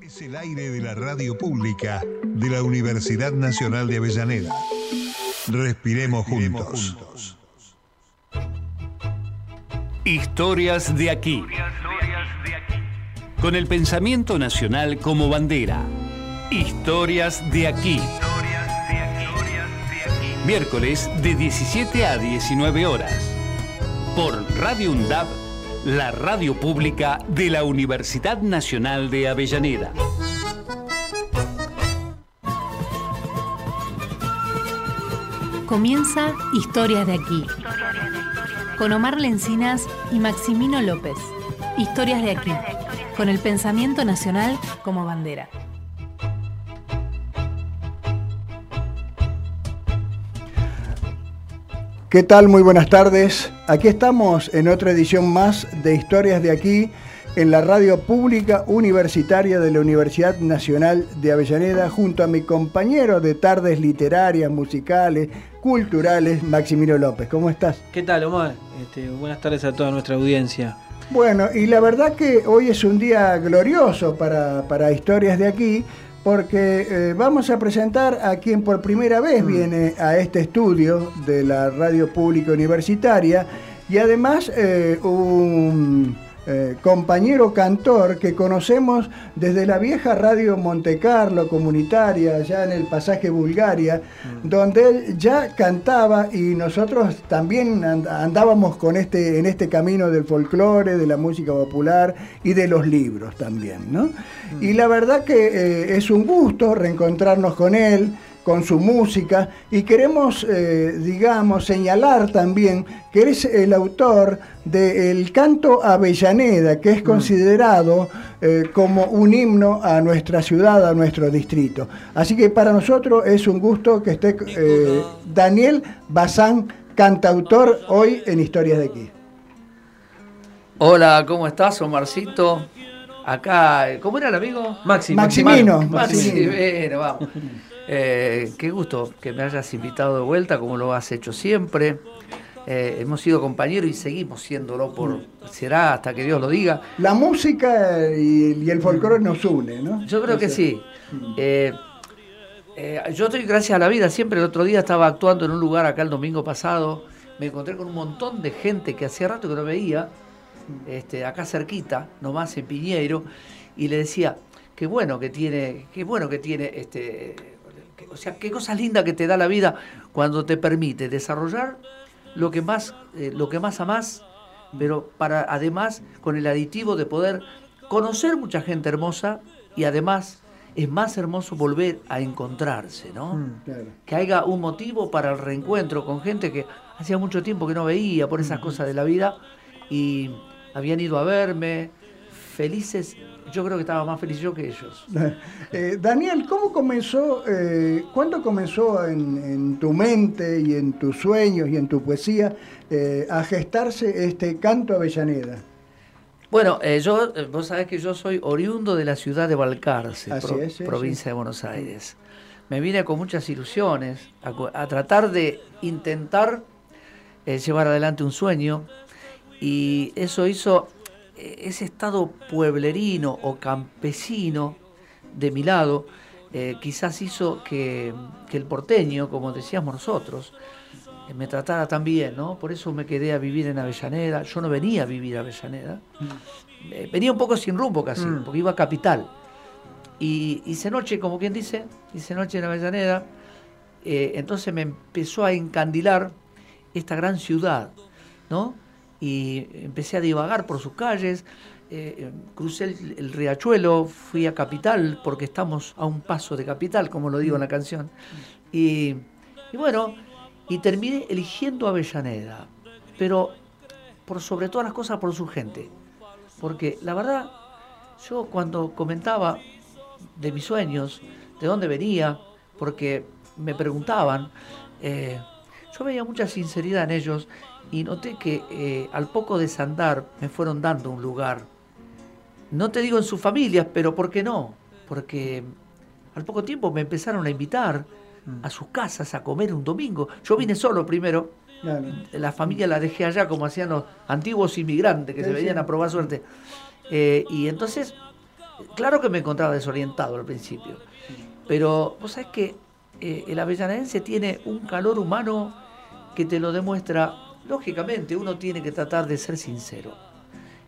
Es el aire de la radio pública de la Universidad Nacional de Avellaneda. Respiremos juntos. Historias de aquí. Con el pensamiento nacional como bandera. Historias de aquí. Miércoles de 17 a 19 horas. Por Radio UNDAB, la radio pública de la Universidad Nacional de Avellaneda. Comienza Historias de aquí. Con Omar Lencinas y Maximino López. Historias de aquí. Con el pensamiento nacional como bandera. ¿Qué tal? Muy buenas tardes. Aquí estamos en otra edición más de Historias de aquí en la radio pública universitaria de la Universidad Nacional de Avellaneda junto a mi compañero de tardes literarias, musicales, culturales, Maximino López. ¿Cómo estás? ¿Qué tal, Omar? Este, buenas tardes a toda nuestra audiencia. Bueno, y la verdad que hoy es un día glorioso para, para Historias de aquí porque eh, vamos a presentar a quien por primera vez viene a este estudio de la radio pública universitaria y además eh, un eh, compañero cantor que conocemos desde la vieja radio Monte Carlo comunitaria, allá en el pasaje Bulgaria, donde él ya cantaba y nosotros también andábamos con este, en este camino del folclore, de la música popular y de los libros también. ¿no? Y la verdad que eh, es un gusto reencontrarnos con él con su música y queremos, eh, digamos, señalar también que eres el autor del canto Avellaneda, que es mm. considerado eh, como un himno a nuestra ciudad, a nuestro distrito. Así que para nosotros es un gusto que esté eh, Daniel Bazán, cantautor, hoy en Historias de aquí. Hola, ¿cómo estás, Omarcito? Acá, ¿cómo era el amigo? Maximino. Maximino. Maximino. vamos. Eh, qué gusto que me hayas invitado de vuelta, como lo has hecho siempre. Eh, hemos sido compañeros y seguimos siéndolo por será hasta que Dios lo diga. La música y, el folclore nos une, ¿no? Yo creo que sí. Eh, yo estoy gracias a la vida. Siempre el otro día estaba actuando en un lugar acá el domingo pasado. Me encontré con un montón de gente que hacía rato que no veía, este, acá cerquita, nomás en Piñeiro, y le decía, qué bueno que tiene, qué bueno que tiene este o sea, qué cosa linda que te da la vida cuando te permite desarrollar lo que más, eh, lo que más amás, pero para además con el aditivo de poder conocer mucha gente hermosa y además es más hermoso volver a encontrarse, ¿no? Mm, que haya un motivo para el reencuentro con gente que hacía mucho tiempo que no veía por esas cosas de la vida y habían ido a verme, felices yo creo que estaba más feliz yo que ellos. Eh, Daniel, ¿cómo comenzó, eh, cuándo comenzó en, tu mente y en tus sueños y en tu poesía eh, a gestarse este canto Avellaneda? Bueno, yo, vos sabés que yo soy oriundo de la ciudad de Balcarce, provincia de Buenos Aires. Me vine con muchas ilusiones a, tratar de intentar llevar adelante un sueño y eso hizo ese estado pueblerino o campesino de mi lado eh, quizás hizo que, el porteño, como decíamos nosotros, eh, me tratara tan bien, ¿no? Por eso me quedé a vivir en Avellaneda. Yo no venía a vivir a Avellaneda. Mm. Eh, venía un poco sin rumbo casi, mm. porque iba a Capital. Y hice noche, como quien dice, hice noche en Avellaneda. entonces me empezó a encandilar esta gran ciudad, ¿no? Y empecé a divagar por sus calles. Eh, crucé el, riachuelo, fui a Capital, porque estamos a un paso de Capital, como lo digo en la canción. Y, bueno, y terminé eligiendo Avellaneda, pero por sobre todas las cosas por su gente. Porque la verdad, yo cuando comentaba de mis sueños, de dónde venía, porque me preguntaban, eh, yo veía mucha sinceridad en ellos y noté que eh, al poco desandar me fueron dando un lugar. No te digo en sus familias, pero ¿por qué no? Porque al poco tiempo me empezaron a invitar a sus casas a comer un domingo. Yo vine solo primero. La familia la dejé allá como hacían los antiguos inmigrantes que se venían a probar suerte. Eh, y entonces Claro que me encontraba desorientado al principio, pero vos sabés que eh, el avellanedense tiene un calor humano que te lo demuestra, lógicamente uno tiene que tratar de ser sincero,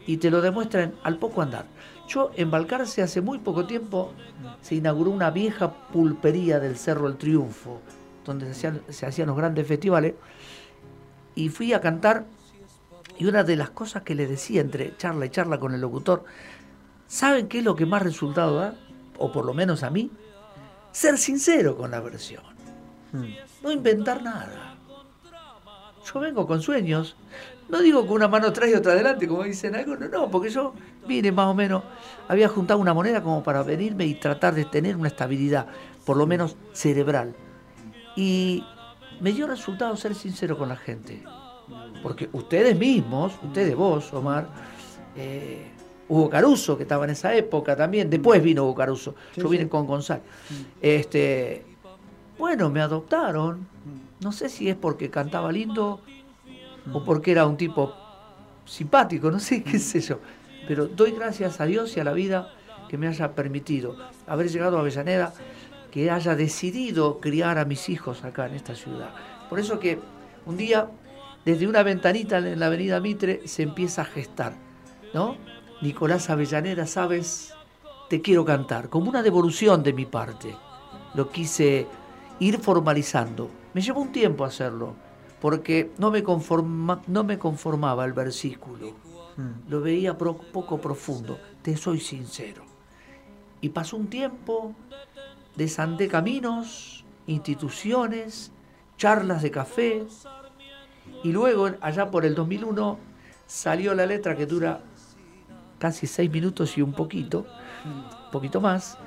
y te lo demuestra al poco andar. Yo en Balcarce hace muy poco tiempo se inauguró una vieja pulpería del Cerro El Triunfo, donde se hacían, se hacían los grandes festivales, y fui a cantar y una de las cosas que le decía entre charla y charla con el locutor, ¿saben qué es lo que más resultado da? O por lo menos a mí, ser sincero con la versión. Hmm. No inventar nada. Yo vengo con sueños. No digo que una mano atrás y otra adelante, como dicen algunos, no, porque yo vine más o menos, había juntado una moneda como para venirme y tratar de tener una estabilidad, por lo menos cerebral. Y me dio resultado ser sincero con la gente. Porque ustedes mismos, ustedes vos, Omar, eh, Hugo Caruso, que estaba en esa época también, después vino Hugo Caruso, yo vine con Gonzalo. Este, bueno, me adoptaron, no sé si es porque cantaba lindo o porque era un tipo simpático, no sé qué sé yo, pero doy gracias a Dios y a la vida que me haya permitido haber llegado a Avellaneda, que haya decidido criar a mis hijos acá en esta ciudad. Por eso que un día desde una ventanita en la avenida Mitre se empieza a gestar, ¿no? Nicolás Avellaneda, sabes, te quiero cantar, como una devolución de mi parte. Lo quise ir formalizando. Me llevó un tiempo hacerlo, porque no me, conforma, no me conformaba el versículo. Mm. Lo veía poco profundo, te soy sincero. Y pasó un tiempo, desandé caminos, instituciones, charlas de café, y luego, allá por el 2001, salió la letra que dura casi seis minutos y un poquito, un poquito más.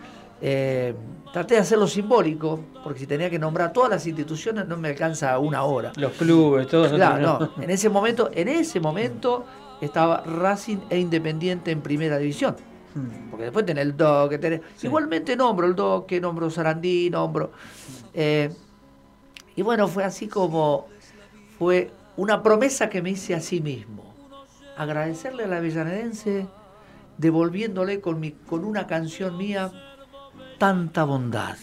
Eh, traté de hacerlo simbólico, porque si tenía que nombrar todas las instituciones no me alcanza una hora. Los clubes, todos. Claro, no. En ese momento, en ese momento estaba Racing e Independiente en primera división. Hmm. Porque después tenés el DOC, tenés... igualmente nombro el DOC, nombro Sarandí, nombro. Eh, y bueno, fue así como fue una promesa que me hice a sí mismo. Agradecerle a la avellanedense devolviéndole con, mi, con una canción mía tanta bondad.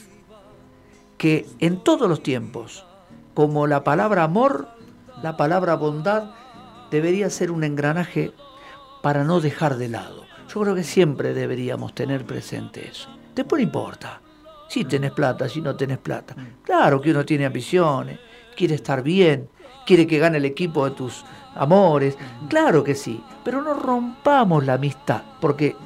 Que en todos los tiempos, como la palabra amor, la palabra bondad debería ser un engranaje para no dejar de lado. Yo creo que siempre deberíamos tener presente eso. Después no importa si tenés plata, si no tenés plata. Claro que uno tiene ambiciones, quiere estar bien, quiere que gane el equipo de tus amores. Claro que sí, pero no rompamos la amistad, porque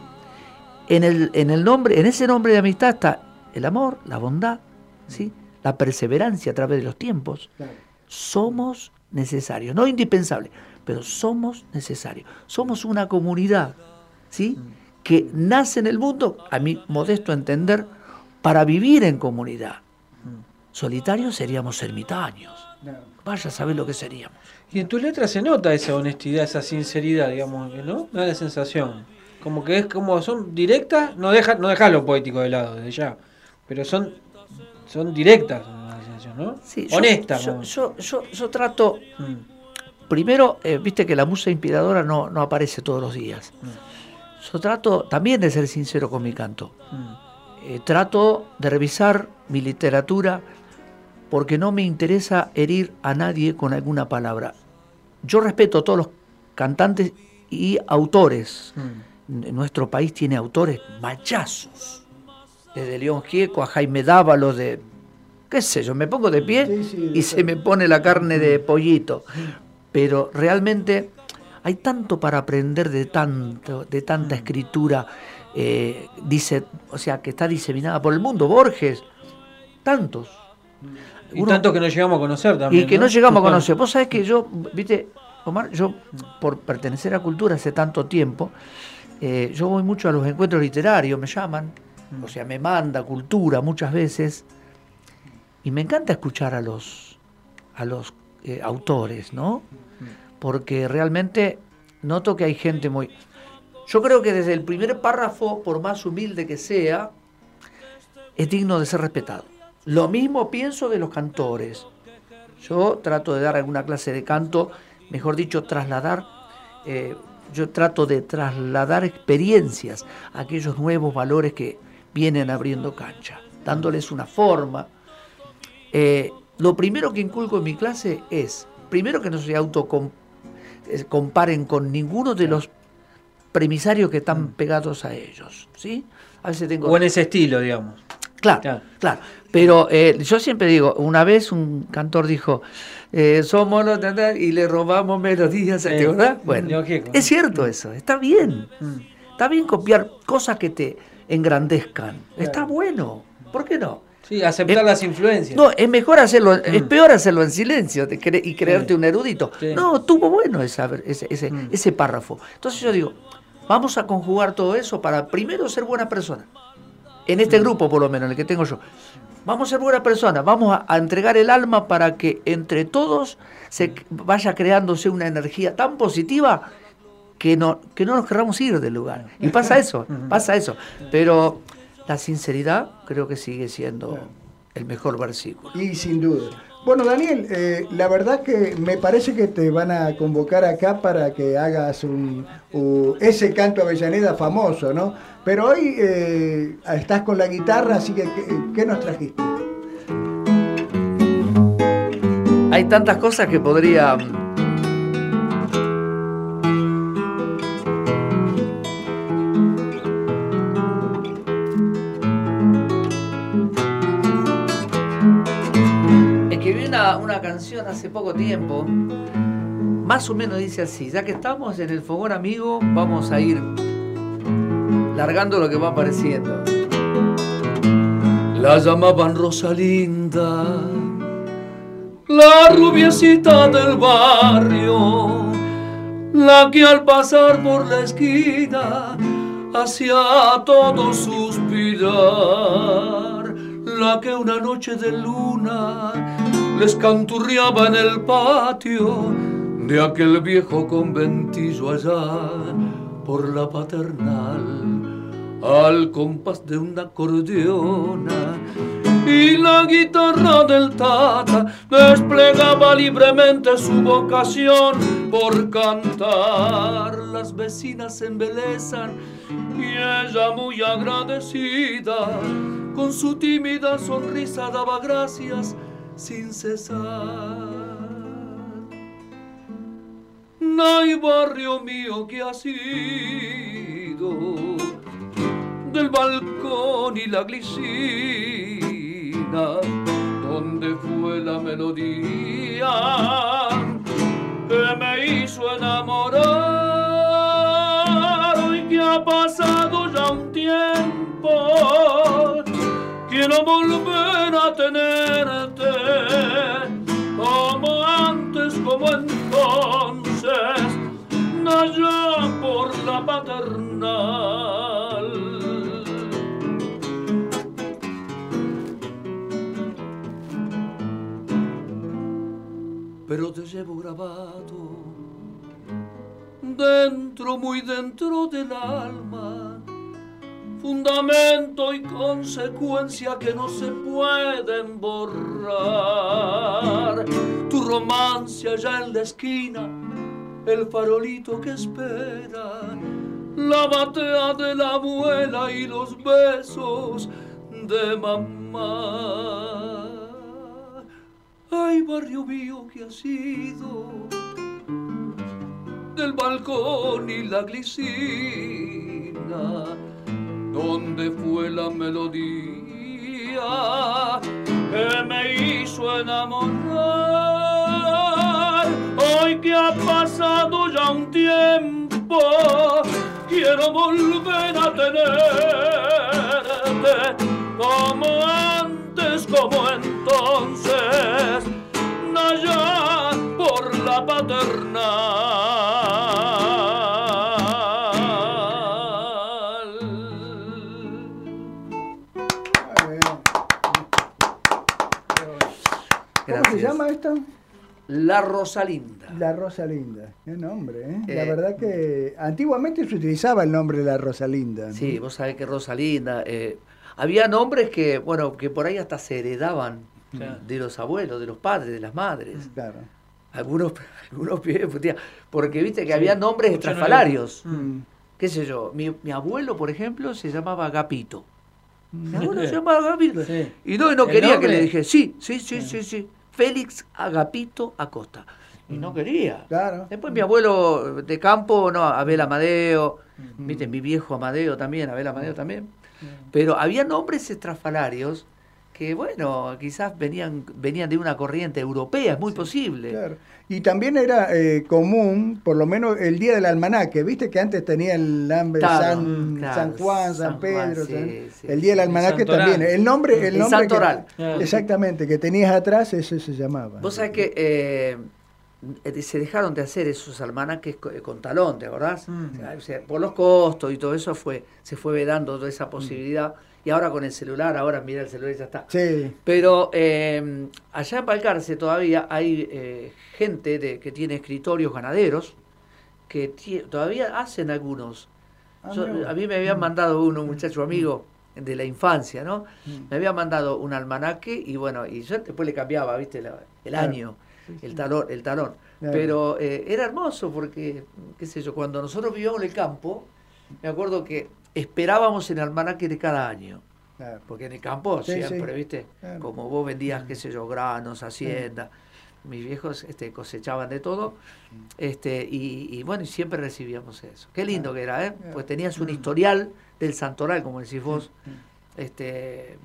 en el, en el nombre, en ese nombre de amistad está el amor, la bondad, ¿sí? la perseverancia a través de los tiempos. Somos necesarios, no indispensables, pero somos necesarios. Somos una comunidad, ¿sí? Mm. que nace en el mundo, a mi modesto entender, para vivir en comunidad. Mm. Solitarios seríamos ermitaños. Vaya a saber lo que seríamos. Y en tus letras se nota esa honestidad, esa sinceridad, digamos, ¿no? Me da la sensación. Como que es como son directas, no deja, no deja lo poético de lado desde ya, pero son, son directas, ¿no? Sí, Honestas. Yo, yo, yo, trato, mm. primero, eh, viste que la musa inspiradora no, no aparece todos los días. Mm. Yo trato también de ser sincero con mi canto. Mm. Eh, trato de revisar mi literatura porque no me interesa herir a nadie con alguna palabra. Yo respeto a todos los cantantes y autores. Mm. Nuestro país tiene autores machazos. Desde León Gieco a Jaime Dávalo, de qué sé yo, me pongo de pie y se me pone la carne de pollito. Pero realmente hay tanto para aprender de tanto, de tanta mm. escritura, eh, dice, o sea, que está diseminada por el mundo. Borges, tantos. Y tanto que no llegamos a conocer también. Y que no, llegamos a conocer. Vos sabés que yo, viste, Omar, yo por pertenecer a Cultura hace tanto tiempo, eh, yo voy mucho a los encuentros literarios, me llaman, mm. o sea, me manda Cultura muchas veces, y me encanta escuchar a los, a los eh, autores, ¿no? Mm. Porque realmente noto que hay gente muy... Yo creo que desde el primer párrafo, por más humilde que sea, es digno de ser respetado. Lo mismo pienso de los cantores. Yo trato de dar alguna clase de canto, mejor dicho, trasladar eh, yo trato de trasladar experiencias a aquellos nuevos valores que vienen abriendo cancha, dándoles una forma. Eh, lo primero que inculco en mi clase es, primero que no se autocomparen con ninguno de los premisarios que están pegados a ellos. ¿sí? A veces tengo... O en ese estilo, digamos. Claro, claro. Pero eh, yo siempre digo, una vez un cantor dijo, eh, somos los y le robamos melodías, ¿verdad? Bueno, es cierto eso, está bien. Mm. Está bien copiar cosas que te engrandezcan. Está bueno. ¿Por qué no? Sí, aceptar las influencias. No, es mejor hacerlo, es mm. peor hacerlo en silencio y creerte un erudito. No, tuvo bueno ese, ese, mm. ese párrafo. Entonces yo digo, vamos a conjugar todo eso para primero ser buena persona en este grupo por lo menos, en el que tengo yo. Vamos a ser buena persona, vamos a, entregar el alma para que entre todos se vaya creándose una energía tan positiva que no, que no nos querramos ir del lugar. Y pasa eso, pasa eso. Pero la sinceridad creo que sigue siendo el mejor versículo. Y sin duda. Bueno, Daniel, eh, la verdad que me parece que te van a convocar acá para que hagas un, ese canto Avellaneda famoso, ¿no? Pero hoy eh, estás con la guitarra, así que ¿qué, nos trajiste? Hay tantas cosas que podría... una, canción hace poco tiempo, más o menos dice así, ya que estamos en el fogón amigo, vamos a ir largando lo que va apareciendo. La llamaban Rosalinda, la rubiecita del barrio, la que al pasar por la esquina hacía todo suspirar, la que una noche de luna les canturriaba en el patio de aquel viejo conventillo allá por la paternal al compás de una acordeona y la guitarra del tata desplegaba libremente su vocación por cantar. Las vecinas se embelezan y ella muy agradecida con su tímida sonrisa daba gracias sin cesar. Ay, barrio mío que ha sido del balcón y la glicina, donde fue la melodía que me hizo enamorar. Hoy que ha pasado ya un tiempo, quiero volver a tenerte como antes, como entonces, allá por la paternal. pero te llevo grabado dentro, muy dentro del alma, fundamento y consecuencia que no se pueden borrar. Tu romance allá en la esquina, el farolito que espera, la batea de la abuela y los besos de mamá. Ay, barrio mío que ha sido del balcón y la glicina, donde fue la melodía que me hizo enamorar. Hoy que ha pasado ya un tiempo, quiero volver a tenerte como antes, como entonces, allá por la paternal. Se llama esto? La Rosalinda. La Rosalinda, qué nombre, ¿eh? La eh, verdad que antiguamente se utilizaba el nombre de la Rosalinda. Sí, vos sabés que Rosalinda, eh, había nombres que, bueno, que por ahí hasta se heredaban de los abuelos, de los padres, de las madres. Claro. algunos, algunos porque viste que había nombres estrafalarios. Mm. ¿Qué sé yo? Mi, abuelo, por ejemplo, se llamaba Agapito. Mi abuelo se llamaba Agapito. Y no, no quería que le dije, sí, sí, sí, sí, sí. Félix Agapito Acosta. Y no mm. quería. Claro. Después mi abuelo de campo, no, Abel Amadeo, mm. viste, mi viejo Amadeo también, Abel Amadeo también. Pero había nombres estrafalarios que bueno, quizás venían, venían de una corriente europea, es muy posible. Claro. Y también era eh, común, por lo menos el día del almanaque, viste que antes tenía el nombre San, San, Juan, San, Pedro, el día del almanaque también. El nombre, el, nombre exactamente, que tenías atrás, ese se llamaba. Vos sabés que eh, se dejaron de hacer esos almanaques con talón, ¿te acordás? por los costos y todo eso fue, se fue vedando toda esa posibilidad y ahora con el celular, ahora mira el celular y ya está. Sí. Pero eh, allá en Balcarce todavía hay eh, gente de, que tiene escritorios ganaderos que todavía hacen algunos. Ah, a mí me habían mm. mandado uno, un muchacho amigo de la infancia, ¿no? Mm. Me había mandado un almanaque y bueno, y yo después le cambiaba, ¿viste? el año, el talón. El talón. Pero eh, era hermoso porque, qué sé yo, cuando nosotros vivíamos en el campo, me acuerdo que esperábamos el almanaque de cada año. Porque en el campo siempre, ¿viste? Como vos vendías, qué sé yo, granos, hacienda. Mis viejos este, cosechaban de todo. Este, y, bueno, siempre recibíamos eso. Qué lindo que era, ¿eh? Pues tenías un historial del santoral, como decís vos. Este,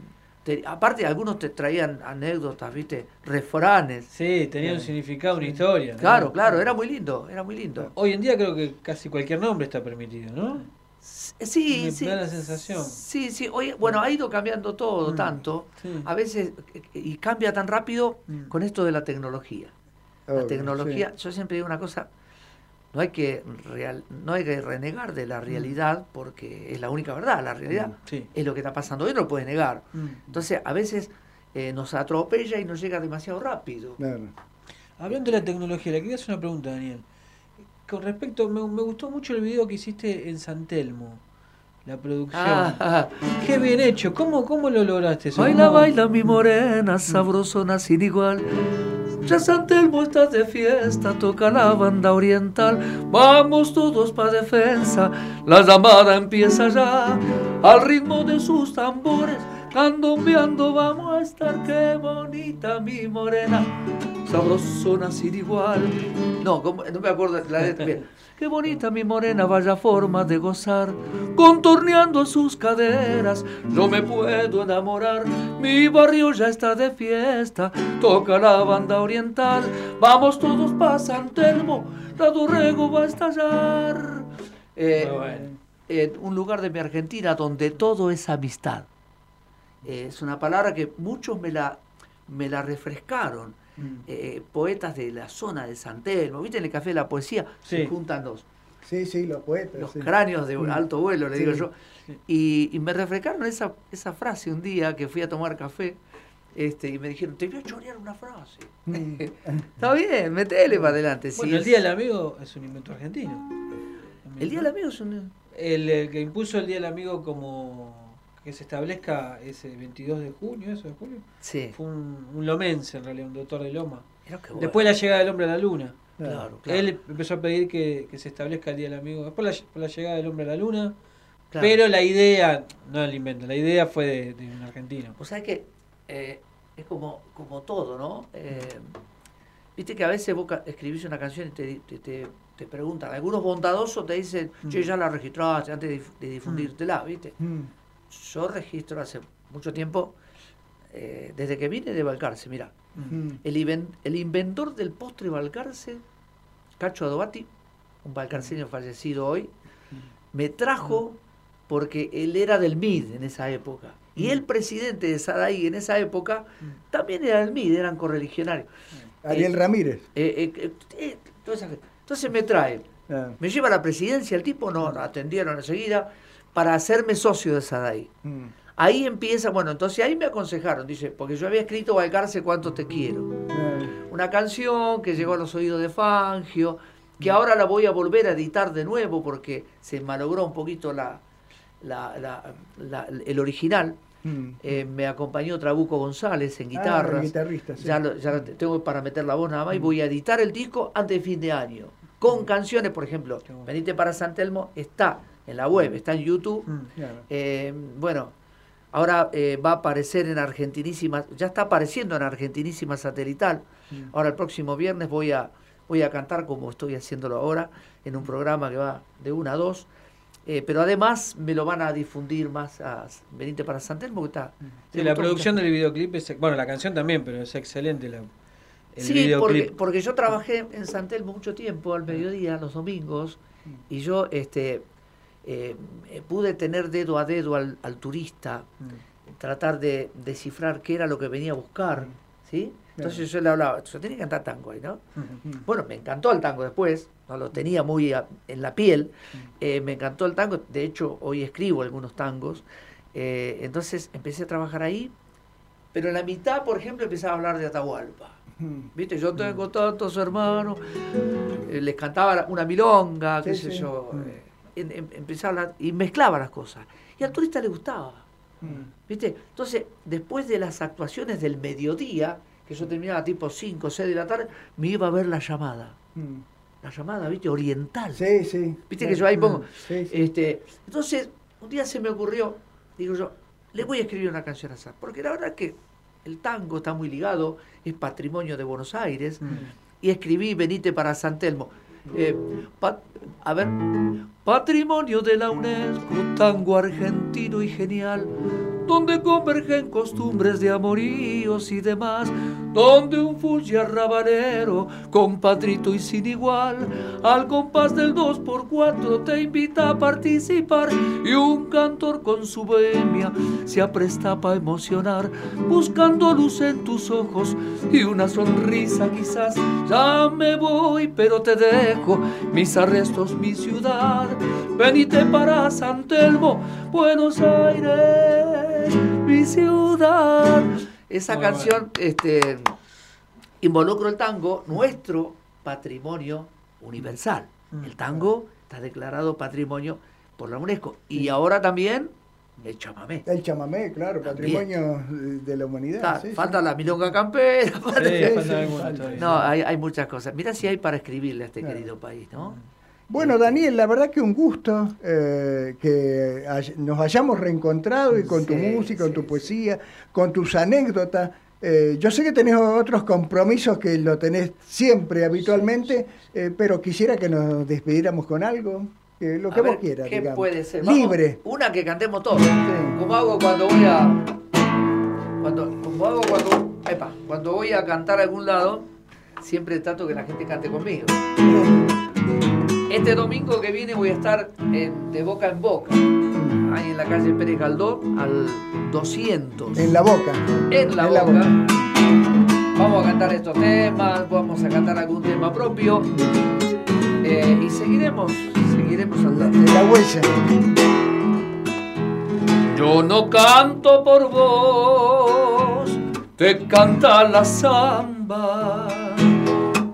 aparte, algunos te traían anécdotas, ¿viste? Refranes. Sí, tenía un significado, una historia. Claro, claro, era muy lindo, era muy lindo. Hoy en día creo que casi cualquier nombre está permitido, ¿no? Sí, sí. da la sensación. Sí, sí. Oye, bueno, ha ido cambiando todo mm, tanto. A veces, y cambia tan rápido mm. con esto de la tecnología. la tecnología, yo siempre digo una cosa, no hay que real, no hay que renegar de la mm. realidad porque es la única verdad, la realidad es lo que está pasando hoy, no lo puede negar. Entonces, a veces eh, nos atropella y nos llega demasiado rápido. Hablando de la tecnología, le quería hacer una pregunta, Daniel con respecto, me, gustó mucho el video que hiciste en San Telmo. La producción. Ah. Qué bien hecho. ¿Cómo, cómo lo lograste? Eso? Baila, baila mi morena, sabrosona sin igual. Ya San Telmo está de fiesta, toca la banda oriental. Vamos todos pa' defensa, la llamada empieza ya. Al ritmo de sus tambores, candombeando vamos a estar. Qué bonita mi morena sabrosona sin igual. No, no me acuerdo la letra bien. Qué bonita mi morena, vaya forma de gozar, contorneando sus caderas, yo me puedo enamorar, mi barrio ya está de fiesta, toca la banda oriental, vamos todos pa' San Telmo, la Dorrego va a estallar. Eh, en un lugar de mi Argentina donde todo es amistad. Es una palabra que muchos me la, me la refrescaron Mm. Eh, poetas de la zona de San Telmo, ¿viste? En el Café de la Poesía se juntan los, sí, sí, los, poetas, los cráneos de mm. alto vuelo, le digo yo. Y, me refrescaron esa, esa frase un día que fui a tomar café. Este, y me dijeron, te voy a chorear una frase. Mm. Está bien, metele para adelante. Bueno, el Día del Amigo es un invento argentino. El Día del Amigo es un... el que impuso el Día del Amigo como que se establezca ese 22 de junio, eso de julio, sí. fue un, un, lomense en realidad, un doctor de Loma. Después la llegada del hombre a la luna. Claro, Él empezó a pedir que, se establezca el Día del Amigo. Después la, la llegada del hombre a la luna. Pero la idea, no el invento, la idea fue de, un argentino. O sea que eh, es como, como todo, ¿no? Eh, viste que a veces vos escribís una canción y te, te, te, preguntan, algunos bondadosos te dicen, che, mm. ya la registraste antes de, de difundírtela, ¿viste? Mm yo registro hace mucho tiempo, eh, desde que vine de Balcarce, mira, el, el, inventor del postre Balcarce, Cacho Adobati, un balcarceño fallecido hoy, me trajo porque él era del MID en esa época. Y el presidente de Sadaí en esa época también era del MID, eran correligionarios. Ariel Ramírez. Eh, eh, entonces me trae, ah. me lleva a la presidencia, el tipo nos atendieron enseguida, para hacerme socio de Sadai. Mm. Ahí empieza, bueno, entonces ahí me aconsejaron, dice, porque yo había escrito Valcarce cuánto te quiero. Mm. Una canción que llegó a los oídos de Fangio, que mm. ahora la voy a volver a editar de nuevo porque se malogró un poquito la, el original. mm. eh, me acompañó Trabuco González en guitarra. Ah, sí. Ya, ya, tengo para meter la voz nada más y mm. voy a editar el disco antes de fin de año. Con canciones, por ejemplo, Venite para San Telmo está en la web, está en YouTube. Eh, bueno, ahora eh, va a aparecer en Argentinísima, ya está apareciendo en Argentinísima Satelital. Ahora el próximo viernes voy a, voy a cantar como estoy haciéndolo ahora en un programa que va de una a dos. Eh, pero además me lo van a difundir más a Benítez para Santelmo que está. Sí, la producción del videoclip es, bueno, la canción también, pero es excelente la, el sí, videoclip. Porque, yo trabajé en Santelmo mucho tiempo, al mediodía, los domingos, y yo este eh, pude tener dedo a dedo al, turista, mm. tratar de descifrar qué era lo que venía a buscar, ¿sí? Entonces yo le hablaba, yo tenía que cantar tango ahí, ¿no? Bueno, me encantó el tango después, no lo tenía muy en la piel, eh, me encantó el tango, de hecho hoy escribo algunos tangos, eh, entonces empecé a trabajar ahí, pero en la mitad, por ejemplo, empezaba a hablar de Atahualpa. Viste, yo tengo tantos hermanos, les cantaba una milonga, qué sé yo, em, empezaba a hablar y mezclaba las cosas. Y al turista le gustaba. ¿Viste? Entonces, después de las actuaciones del mediodía, que yo terminaba tipo 5 o 6 de la tarde, me iba a ver la llamada. Mm. La llamada, ¿viste? Oriental. Sí, sí. ¿Viste que yo ahí pongo? Este, entonces, un día se me ocurrió, digo yo, le voy a escribir una canción a esa. Porque la verdad es que el tango está muy ligado, es patrimonio de Buenos Aires. Mm. Y escribí Venite para San Telmo. Eh, a ver, patrimonio de la UNESCO, tango argentino y genial donde convergen costumbres de amoríos y demás, donde un fuji rabanero, compatrito y sin igual, al compás del 2x4 te invita a participar y un cantor con su bohemia se apresta para emocionar, buscando luz en tus ojos y una sonrisa quizás. Ya me voy, pero te dejo mis arrestos, mi ciudad. Venite para San Telmo, Buenos Aires mi ciudad. Esa canción este, involucra el tango, nuestro patrimonio universal. Mm, el tango está declarado patrimonio por la UNESCO. Y ahora también el chamamé. El chamamé, claro, patrimonio de la humanidad. falta la milonga campera. no, hay, hay, muchas cosas. Mira si hay para escribirle a este querido país, ¿no? Bueno, Daniel, la verdad que un gusto eh, que nos hayamos reencontrado y con tu música, con tu poesía, con tus anécdotas. Eh, yo sé que tenés otros compromisos que lo tenés siempre, habitualmente, eh, pero quisiera que nos despidiéramos con algo, lo que vos quieras. ¿Qué puede ser? Libre. una que cantemos todos. Como hago cuando voy a. Cuando, como hago cuando. Epa, cuando voy a cantar a algún lado, siempre trato que la gente cante conmigo. Este domingo que viene voy a estar de boca en boca, ahí en la calle Pérez Galdón, al 200. En la boca. En la, boca. Vamos a cantar estos temas, vamos a cantar algún tema propio. Eh, y seguiremos, seguiremos andando. La huella. Yo no canto por vos, te canta la samba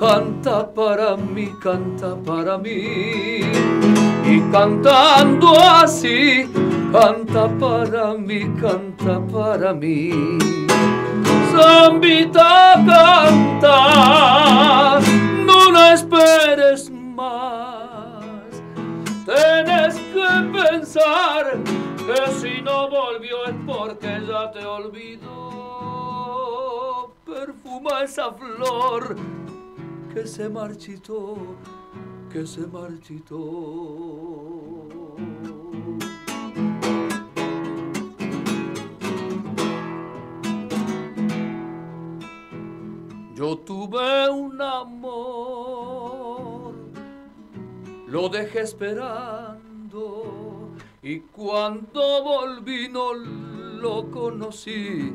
canta para mí, canta para mí y cantando así, canta para mí, canta para mí. Zambita canta, no la esperes más. Tienes que pensar que si no volvió es porque ya te olvidó. Perfuma esa flor que se marchitó que se marchitó. Yo tuve un amor, lo dejé esperando y cuando volví no lo conocí,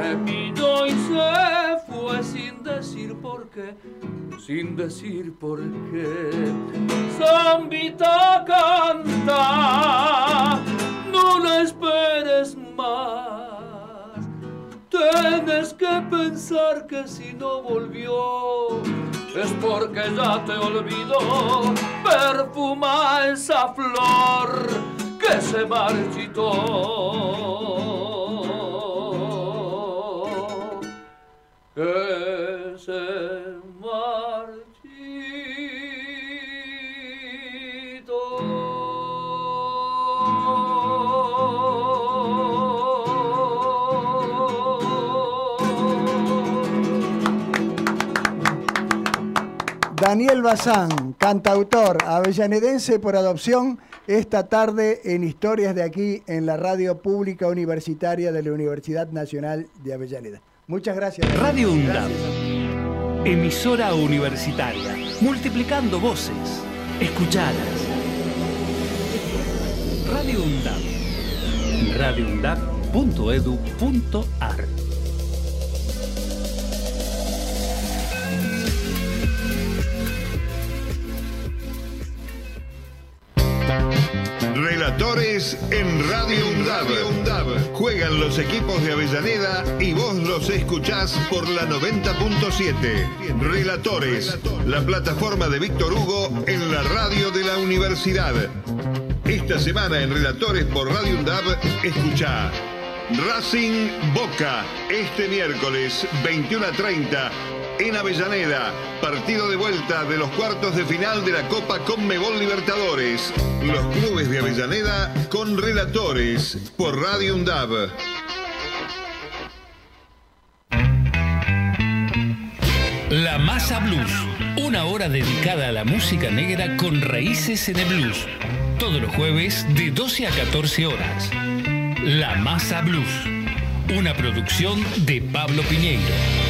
Me y se fue sin decir por qué, sin decir por qué. Zambita canta, no la esperes más. Tienes que pensar que si no volvió es porque ya te olvidó. Perfuma esa flor que se marchitó. Que se Daniel Bazán, cantautor avellanedense por adopción, esta tarde en Historias de aquí en la radio pública universitaria de la Universidad Nacional de Avellaneda. Muchas gracias. Radio UNDAB, emisora universitaria, multiplicando voces, escuchadas. Radio UNDAB, radioundab.edu.ar Relatores en Radio UNDAB. Juegan los equipos de Avellaneda y vos los escuchás por la 90.7. Relatores, la plataforma de Víctor Hugo en la radio de la universidad. Esta semana en Relatores por Radio UNDAB, escucha Racing Boca, este miércoles 21 a 30 en Avellaneda. Partido de vuelta de los cuartos de final de la Copa Conmebol Libertadores. Los clubes de Avellaneda con relatores por Radio UNDAB. La Masa Blues, una hora dedicada a la música negra con raíces en el blues. Todos los jueves de 12 a 14 horas. La Masa Blues, una producción de Pablo Piñeiro.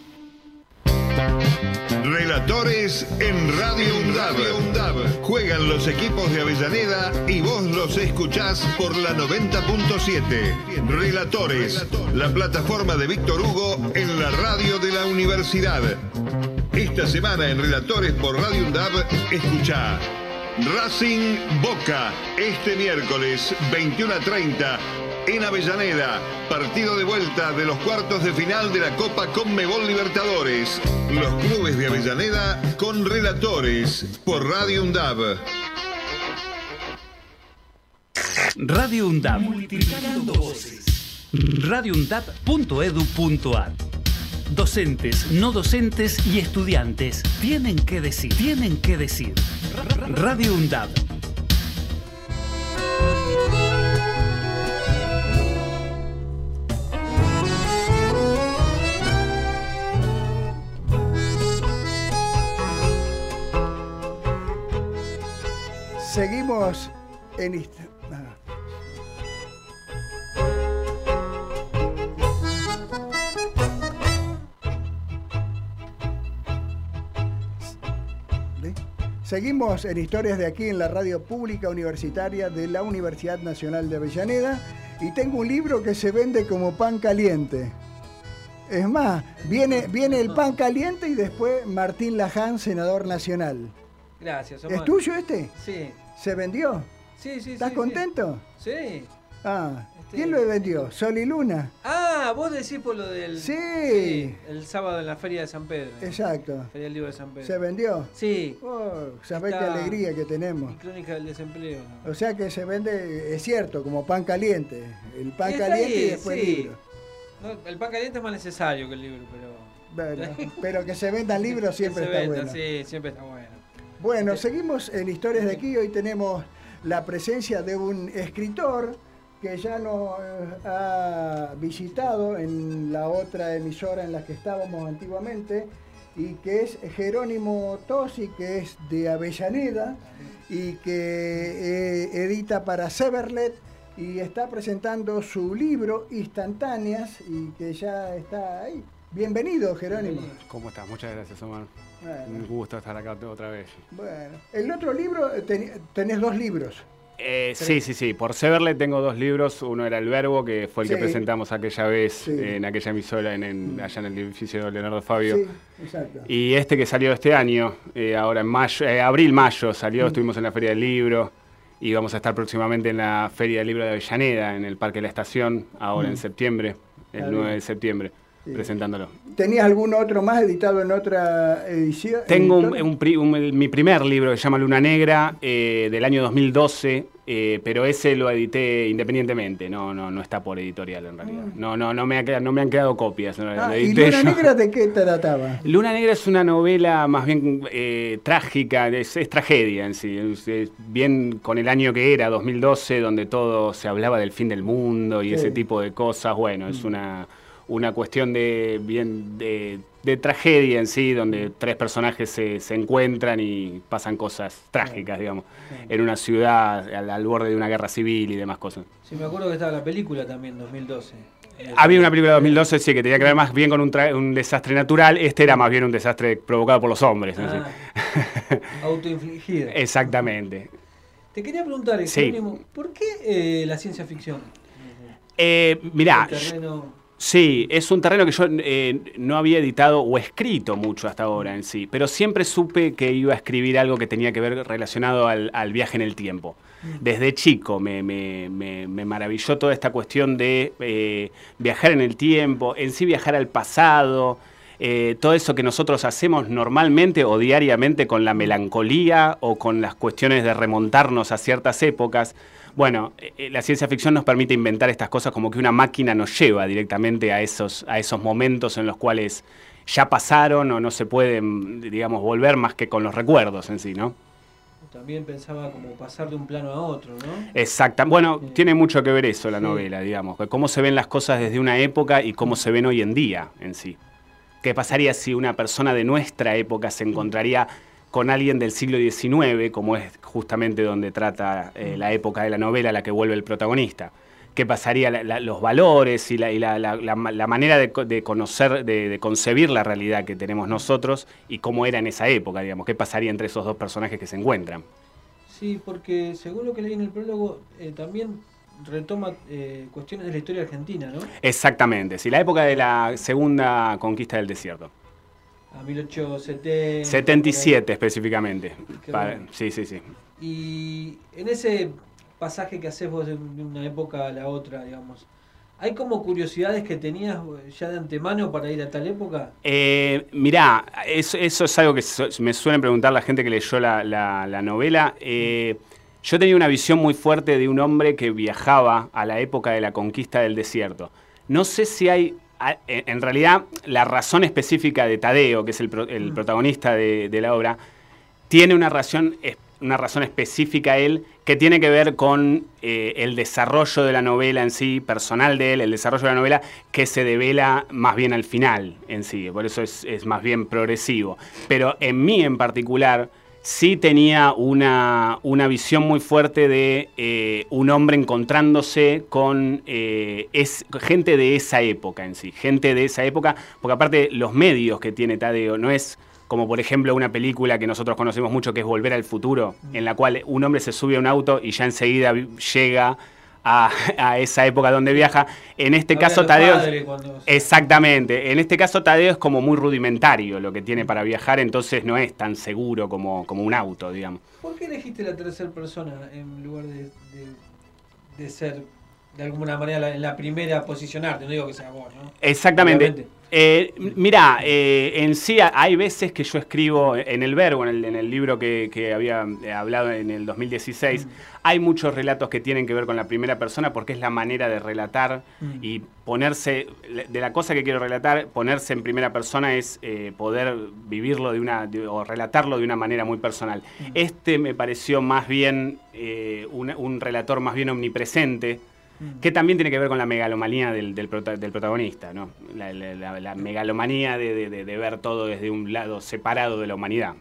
Relatores en Radio UNDAB. Juegan los equipos de Avellaneda y vos los escuchás por la 90.7. Relatores, la plataforma de Víctor Hugo en la radio de la universidad. Esta semana en Relatores por Radio UNDAB, escucha Racing Boca, este miércoles 21 a 30 en Avellaneda. Partido de vuelta de los cuartos de final de la Copa Conmebol Libertadores. Los clubes de Avellaneda con relatores por Radio UNDAB. Radio UNDAB. radioundab.edu.ar Docentes, no docentes y estudiantes tienen que decir, tienen que decir. Radio UNDAB Seguimos en... Seguimos en Historias de aquí en la radio pública universitaria de la Universidad Nacional de Avellaneda y tengo un libro que se vende como pan caliente. Es más, viene, viene el pan caliente y después Martín Laján, senador nacional. Gracias, Omar. ¿Es tuyo este? Sí. ¿Se vendió? Sí, sí, ¿Estás contento? Sí. Ah, este, ¿quién lo vendió? ¿Sol y Luna? Ah, vos decís por lo del... Sí. el sábado en la Feria de San Pedro. Exacto. Feria del Libro de San Pedro. ¿Se vendió? Sí. Oh, sabés qué alegría que tenemos. crónica del desempleo. O sea que se vende, es cierto, como pan caliente. El pan caliente y después el libro. el pan caliente es más necesario que el libro, pero... Bueno, pero que se vendan libros siempre está bueno. Sí, siempre está bueno. Bueno, seguimos en Historias de aquí. Hoy tenemos la presencia de un escritor que ya nos eh, ha visitado en la otra emisora en la que estábamos antiguamente y que es Jerónimo Tosi, que es de Avellaneda y que eh, edita para Severlet y está presentando su libro Instantáneas y que ya está ahí. Bienvenido, Jerónimo. ¿Cómo estás? Muchas gracias, Omar. Un gusto estar acá otra vez. Bueno, el otro libro, eh, tenés dos libros. Eh, sí, sí, sí. Por Severle tengo dos libros. Uno era El Verbo, que fue el que presentamos aquella vez en aquella emisora en, allá en el edificio de Leonardo Fabio. Sí, exacto. Y este que salió este año, eh, ahora en mayo, eh, abril, mayo salió, mm. estuvimos en la Feria del Libro y vamos a estar próximamente en la Feria del Libro de Avellaneda, en el Parque de la Estación, ahora en mm. septiembre, el 9 de septiembre presentándolo. ¿Tenías algún otro más editado en otra edición? Tengo un, mi primer libro que se llama Luna Negra, eh, del año 2012, eh, pero ese lo edité independientemente, no, no, no está por editorial en realidad. Ah. No, no, no me, no me han quedado copias. Ah, ¿Y Luna Negra de qué trataba? Luna Negra es una novela más bien eh, trágica, es, tragedia en sí, bien con el año que era, 2012, donde todo se hablaba del fin del mundo y ese tipo de cosas. Bueno, es mm. una una cuestión de, bien, de, tragedia en sí, donde tres personajes se, se, encuentran y pasan cosas trágicas, digamos, en una ciudad al, borde de una guerra civil y demás cosas. Sí, me acuerdo que estaba la película también, 2012. Había una película de 2012, sí, que tenía que ver más bien con un, un desastre natural. Este era más bien un desastre provocado por los hombres. Ah, autoinfligido. Exactamente. Te quería preguntar, ¿por qué eh, la ciencia ficción? Eh, mirá, Sí, es un terreno que yo eh, no había editado o escrito mucho hasta ahora en sí, pero siempre supe que iba a escribir algo que tenía que ver relacionado al, viaje en el tiempo. Mm. Desde chico me, maravilló toda esta cuestión de eh, viajar en el tiempo, en sí viajar al pasado, eh, todo eso que nosotros hacemos normalmente o diariamente con la melancolía o con las cuestiones de remontarnos a ciertas épocas. Bueno, eh, eh, la ciencia ficción nos permite inventar estas cosas como que una máquina nos lleva directamente a esos, a esos momentos en los cuales ya pasaron o no se pueden, digamos, volver más que con los recuerdos en sí, ¿no? También pensaba como pasar de un plano a otro, ¿no? Exacto. Bueno, tiene mucho que ver eso la novela, digamos, cómo se ven las cosas desde una época y cómo se ven hoy en día en sí. ¿Qué pasaría si una persona de nuestra época se encontraría con alguien del siglo XIX, como es justamente donde trata eh, la época de la novela a la que vuelve el protagonista. ¿Qué pasaría los valores y la, manera de, conocer, de, concebir la realidad que tenemos nosotros y cómo era en esa época, digamos? ¿Qué pasaría entre esos dos personajes que se encuentran? Sí, porque según lo que leí en el prólogo, eh, también retoma eh, cuestiones de la historia argentina, ¿no? Exactamente, sí, la época de la segunda conquista del desierto. A 1870. 77 específicamente. sí, sí, sí. Y en ese pasaje que haces vos de una época a la otra, digamos, ¿hay como curiosidades que tenías ya de antemano para ir a tal época? Eh, mirá, eso, es algo que me suelen preguntar la gente que leyó la, novela. Eh, yo tenía una visión muy fuerte de un hombre que viajaba a la época de la conquista del desierto. No sé si hay en realidad la razón específica de Tadeo, que es el, mm. protagonista de, la obra, tiene una razón, una razón específica él que tiene que ver con eh, el desarrollo de la novela en sí, personal de él, el desarrollo de la novela que se devela más bien al final en sí, por eso es, es más bien progresivo. Pero en mí en particular, sí tenía una, visión muy fuerte de eh, un hombre encontrándose con eh, es, gente de esa época en sí, gente de esa época, porque aparte los medios que tiene Tadeo no es como por ejemplo una película que nosotros conocemos mucho que es Volver al Futuro, en la cual un hombre se sube a un auto y ya enseguida llega a, esa época donde viaja. En este caso, Tadeo. Exactamente. En este caso, Tadeo es como muy rudimentario lo que tiene para viajar, entonces no es tan seguro como, como un auto, digamos. ¿Por qué elegiste la tercera persona en lugar de, de, ser de alguna manera la, la primera posicionarte? No digo que sea vos, ¿no? Exactamente. Eh, mira, eh, en sí hay veces que yo escribo en el verbo, en el, libro que, había eh, hablado en el 2016, mm. hay muchos relatos que tienen que ver con la primera persona porque es la manera de relatar mm. y ponerse, de la cosa que quiero relatar, ponerse en primera persona es poder vivirlo de una, o relatarlo de una manera muy personal. Mm. Este me pareció más bien un relator más bien omnipresente que también tiene que ver con la megalomanía del, del, protagonista, ¿no? La, megalomanía de, ver todo desde un lado separado de la humanidad.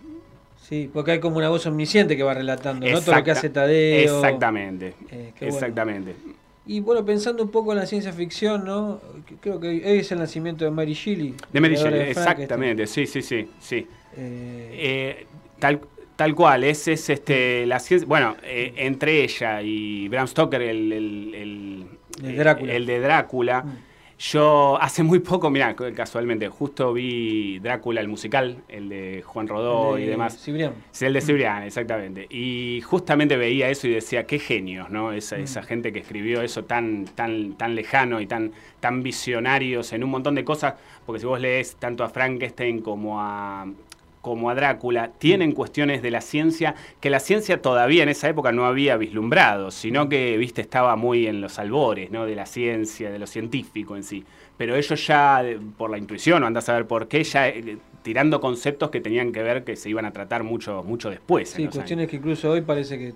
Sí, porque hay como una voz omnisciente que va relatando, ¿no? Todo lo que hace Tadeo. Exactamente, eh, exactamente. Y bueno, pensando un poco en la ciencia ficción, ¿no? Creo que es el nacimiento de Mary Shelley. De Mary Shelley, exactamente, sí, sí, sí, sí. Eh, eh, tal, Tal cual, es, es este, la ciencia. Bueno, eh, entre ella y Bram Stoker, el, el, de Drácula. Mm. Yo hace muy poco, mira, casualmente, justo vi Drácula, el musical, el de Juan Rodó y demás. Cibrián. Sí, el de Cibrián, exactamente. Y justamente veía eso y decía, qué genios, ¿no? Esa, mm. esa gente que escribió eso tan, tan, tan lejano y tan, tan visionarios en un montón de cosas, porque si vos lees tanto a Frankenstein como a, como a Drácula tienen cuestiones de la ciencia que la ciencia todavía en esa época no había vislumbrado, sino que, viste, estaba muy en los albores, ¿no? De la ciencia, de lo científico en sí. Pero ellos ya, por la intuición, o anda a saber por qué, ya eh, tirando conceptos que tenían que ver que se iban a tratar mucho, mucho después. Sí, cuestiones que incluso hoy parece que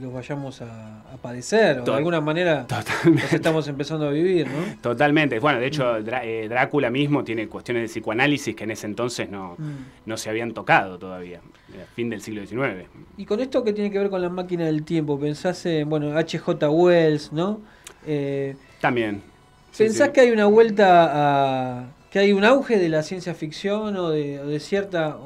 los vayamos a, padecer o de alguna manera los estamos empezando a vivir, ¿no? Totalmente. Bueno, de hecho, mm. eh, Drácula mismo tiene cuestiones de psicoanálisis que en ese entonces no, mm. no se habían tocado todavía, fin del siglo XIX. Y con esto que tiene que ver con la máquina del tiempo, pensás en, bueno, H.J. Wells, ¿no? Eh, También. ¿Pensás que hay una vuelta a... que hay un auge de la ciencia ficción o de, cierta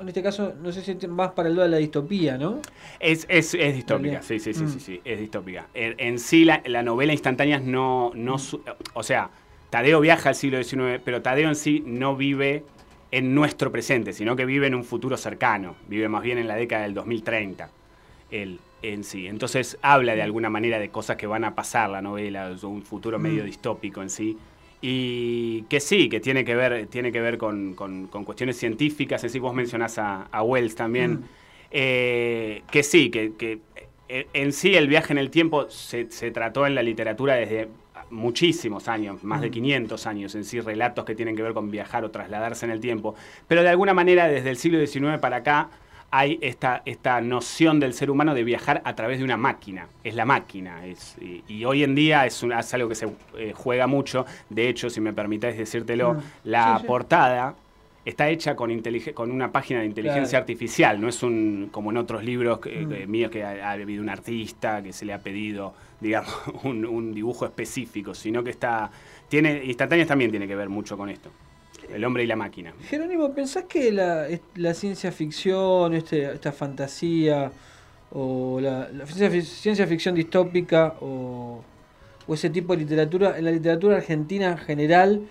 en este caso, no sé si es más para el lado de la distopía, ¿no? Es, es, es distópica, sí, sí, sí, sí, mm. sí, es distópica. En, sí, la, novela instantánea no, no mm. o sea, Tadeo viaja al siglo XIX, pero Tadeo en sí no vive en nuestro presente, sino que vive en un futuro cercano, vive más bien en la década del 2030, él en sí. Entonces habla de alguna manera de cosas que van a pasar la novela, un futuro medio mm. distópico en sí. Y que sí, que tiene que ver, tiene que ver con, cuestiones científicas, es decir, vos mencionás a, Wells también, mm. eh, que sí, que, eh, en sí el viaje en el tiempo se, trató en la literatura desde muchísimos años, más de 500 mm. años en sí, relatos que tienen que ver con viajar o trasladarse en el tiempo, pero de alguna manera desde el siglo XIX para acá hay esta, esta noción del ser humano de viajar a través de una máquina. Es la máquina. Es, y, hoy en día es, algo que se eh, juega mucho. De hecho, si me permitáis decírtelo, mm. la portada está hecha con, con una página de inteligencia artificial. No es un como en otros libros mm. míos que ha, habido un artista que se le ha pedido, digamos, un, un dibujo específico, sino que está... Tiene, instantáneas también tiene que ver mucho con esto. El hombre y la máquina. Jerónimo, ¿pensás que la, ciencia ficción, este, esta fantasía, o la, ciencia, ficción distópica, o, ese tipo de literatura, en la literatura argentina en general,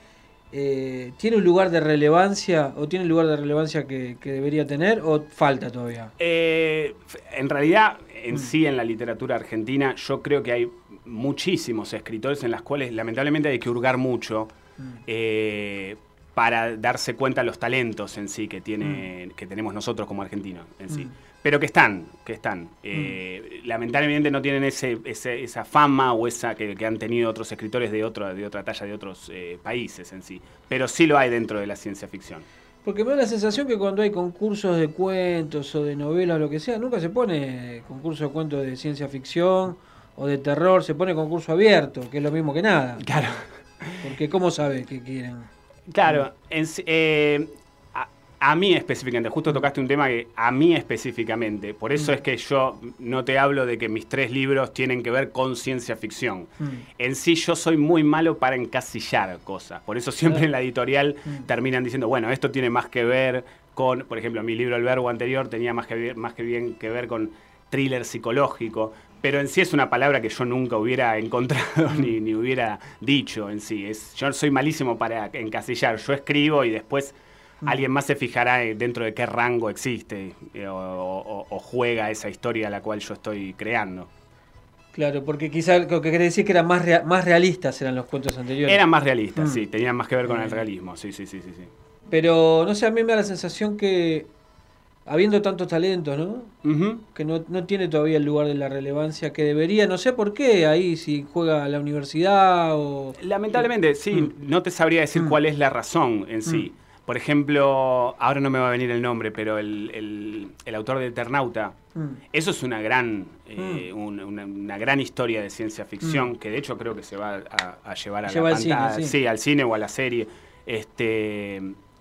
eh, ¿tiene un lugar de relevancia, o tiene el lugar de relevancia que, debería tener, o falta todavía? Eh, en realidad, en mm. sí, en la literatura argentina, yo creo que hay muchísimos escritores en las cuales lamentablemente hay que hurgar mucho. Mm. Eh, para darse cuenta de los talentos en sí que, tiene, mm. que tenemos nosotros como argentinos en sí. Mm. Pero que están, que están. Eh, mm. lamentablemente no tienen ese, esa fama o esa que, han tenido otros escritores de, otro, de otra talla de otros eh, países en sí. Pero sí lo hay dentro de la ciencia ficción. Porque me da la sensación que cuando hay concursos de cuentos o de novelas o lo que sea, nunca se pone concurso de cuentos de ciencia ficción o de terror, se pone concurso abierto, que es lo mismo que nada. Claro. Porque ¿cómo sabe qué quieren? Claro, eh, a, mí específicamente, justo tocaste un tema que a mí específicamente, por eso mm. es que yo no te hablo de que mis tres libros tienen que ver con ciencia ficción. Mm. En sí yo soy muy malo para encasillar cosas, por eso siempre en la editorial mm. terminan diciendo, bueno, esto tiene más que ver con, por ejemplo, mi libro El Verbo anterior tenía más que, más que bien que ver con thriller psicológico, pero en sí es una palabra que yo nunca hubiera encontrado ni, ni, hubiera dicho en sí. Es, yo soy malísimo para encasillar, yo escribo y después mm. alguien más se fijará dentro de qué rango existe eh, o, juega esa historia a la cual yo estoy creando. Claro, porque quizá lo que quiere decir que eran más, más realistas eran los cuentos anteriores. Eran más realistas, mm. sí, tenían más que ver con el realismo, sí, sí, sí, sí. sí. Pero, no sé, a mí me da la sensación que habiendo tanto talento, ¿no? Que no, tiene todavía el lugar de la relevancia que debería. No sé por qué ahí, si juega a la universidad o... Lamentablemente, sí, mm. no te sabría decir mm. cuál es la razón en sí. Mm. Por ejemplo, ahora no me va a venir el nombre, pero el, autor de Eternauta, eso es una gran, eh, una, gran historia de ciencia ficción, que de hecho creo que se va a, llevar a la pantalla, sí. al cine o a la serie. Este,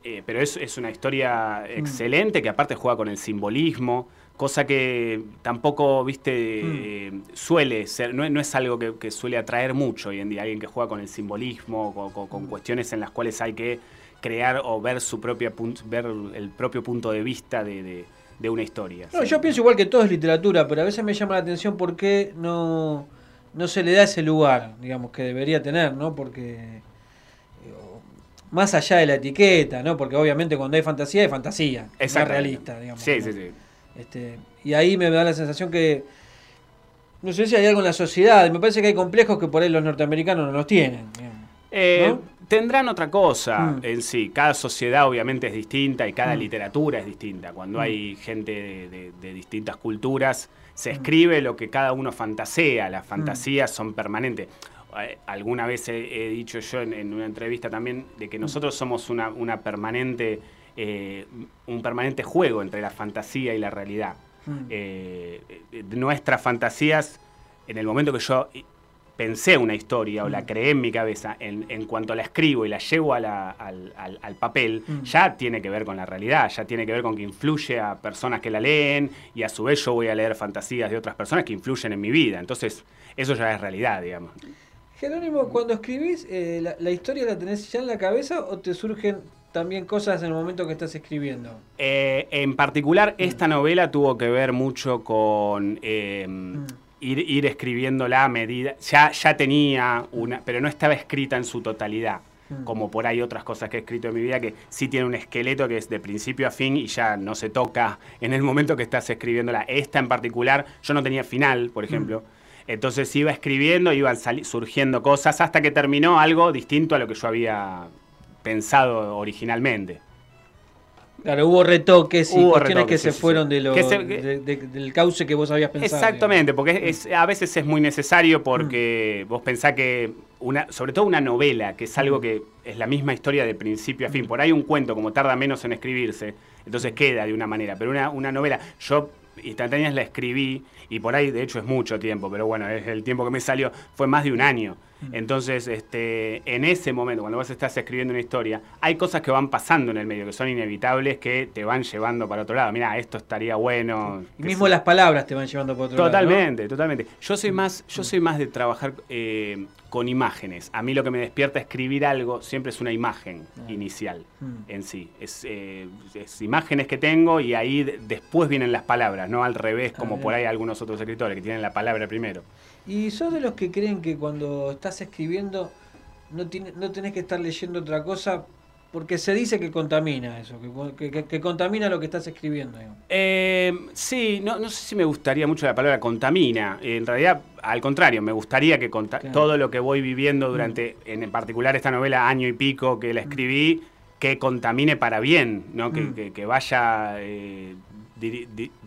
eh, pero es, es, una historia mm. excelente que aparte juega con el simbolismo, cosa que tampoco, viste, mm. eh, suele ser, no, es algo que, suele atraer mucho hoy en día, alguien que juega con el simbolismo, con, mm. cuestiones en las cuales hay que crear o ver su propia ver el propio punto de vista de, una historia. Yo pienso igual que todo es literatura, pero a veces me llama la atención por qué no, no se le da ese lugar, digamos, que debería tener, ¿no? Porque más allá de la etiqueta, ¿no? Porque obviamente cuando hay fantasía, hay fantasía. Es realista, digamos. Sí, sí, sí. Este, y ahí me da la sensación que. No sé si hay algo en la sociedad. Me parece que hay complejos que por ahí los norteamericanos no los tienen. Eh, tendrán otra cosa mm. en sí. Cada sociedad obviamente es distinta y cada mm. literatura es distinta. Cuando mm. hay gente de, distintas culturas, se escribe lo que cada uno fantasea. Las fantasías son permanentes. Eh, alguna vez he, dicho yo en, una entrevista también de que nosotros somos una, permanente, eh, un permanente juego entre la fantasía y la realidad. Mm. Eh, nuestras fantasías, en el momento que yo pensé una historia o la mm. creé en mi cabeza, en, cuanto la escribo y la llevo al, papel, mm. ya tiene que ver con la realidad, ya tiene que ver con que influye a personas que la leen y a su vez yo voy a leer fantasías de otras personas que influyen en mi vida. Entonces, eso ya es realidad, digamos. Jerónimo, cuando escribís, eh, la, historia la tenés ya en la cabeza o te surgen también cosas en el momento que estás escribiendo? Eh, en particular, mm. esta novela tuvo que ver mucho con em, mm. ir, escribiéndola a medida. Ya, ya tenía una, pero no estaba escrita en su totalidad. Mm. Como por ahí otras cosas que he escrito en mi vida, que sí tiene un esqueleto que es de principio a fin y ya no se toca en el momento que estás escribiéndola. Esta en particular, yo no tenía final, por ejemplo. Entonces iba escribiendo, iban surgiendo cosas hasta que terminó algo distinto a lo que yo había pensado originalmente. Claro, hubo retoques y cuestiones que se fueron de lo, del cauce que vos habías pensado. Exactamente, porque a veces es muy necesario porque mm. vos pensás que, una, sobre todo una novela, que es algo mm. que es la misma historia de principio a fin, por ahí un cuento como tarda menos en escribirse, entonces queda de una manera, pero una, una novela, yo instantáneas la escribí y por ahí de hecho es mucho tiempo, pero bueno, es el tiempo que me salió, fue más de un año. Mm. Entonces, este, en ese momento, cuando vos estás escribiendo una historia, hay cosas que van pasando en el medio, que son inevitables, que te van llevando para otro lado. Mira, esto estaría bueno. Y mismo las palabras te van llevando para otro lado. Totalmente, totalmente. Yo soy más, yo soy más de trabajar eh, con imágenes. A mí lo que me despierta escribir algo siempre es una imagen ah. inicial mm. en sí. Eh, es, imágenes que tengo y ahí después vienen las palabras, no al revés como ah, por ahí algunos otros escritores que tienen la palabra primero. ¿Y sos de los que creen que cuando estás escribiendo no, no tenés que estar leyendo otra cosa porque se dice que contamina eso, que, contamina lo que estás escribiendo. Eh, sí, no, no, sé si me gustaría mucho la palabra contamina. En realidad, al contrario, me gustaría que todo lo que voy viviendo durante, mm. en particular esta novela, año y pico que la mm. escribí, que contamine para bien, ¿no? que, mm. vaya eh,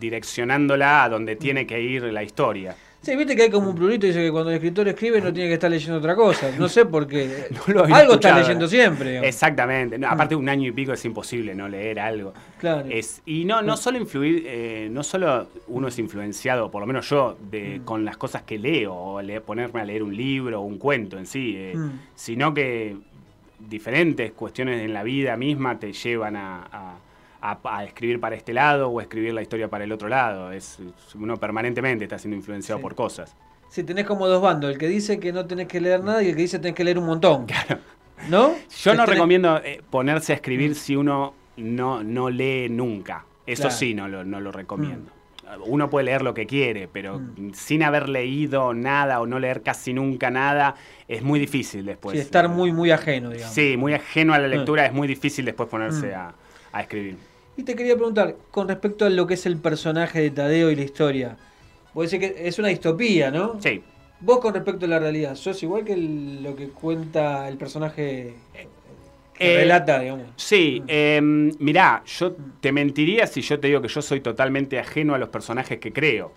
direccionándola a donde tiene que ir la historia. Sí, viste que hay como un plurito dice que cuando el escritor escribe no tiene que estar leyendo otra cosa. No sé por qué. algo está leyendo siempre. Exactamente. aparte, un año y pico es imposible no leer algo. Claro. Es, y no, no solo influir, eh, no solo uno es influenciado, por lo menos yo, de, mm. con las cosas que leo, o ponerme a leer un libro o un cuento en sí, eh, mm. sino que diferentes cuestiones en la vida misma te llevan a a, escribir para este lado o escribir la historia para el otro lado. Es, uno permanentemente está siendo influenciado por cosas. Sí, tenés como dos bandos, el que dice que no tenés que leer nada y el que dice que tenés que leer un montón. Claro. ¿No? Yo no recomiendo eh, ponerse a escribir mm. si uno no, no lee nunca. Eso sí, no lo, no lo recomiendo. Mm. Uno puede leer lo que quiere, pero mm. sin haber leído nada o no leer casi nunca nada, es muy difícil después. Sí, estar muy, muy ajeno, digamos. Sí, muy ajeno a la lectura, es muy difícil después ponerse a, a escribir. Y te quería preguntar, con respecto a lo que es el personaje de Tadeo y la historia, vos decís que es una distopía, ¿no? Sí. Vos con respecto a la realidad, ¿sos igual que lo que cuenta el personaje que eh, relata, digamos? Sí, eh, mirá, yo te mentiría si yo te digo que yo soy totalmente ajeno a los personajes que creo.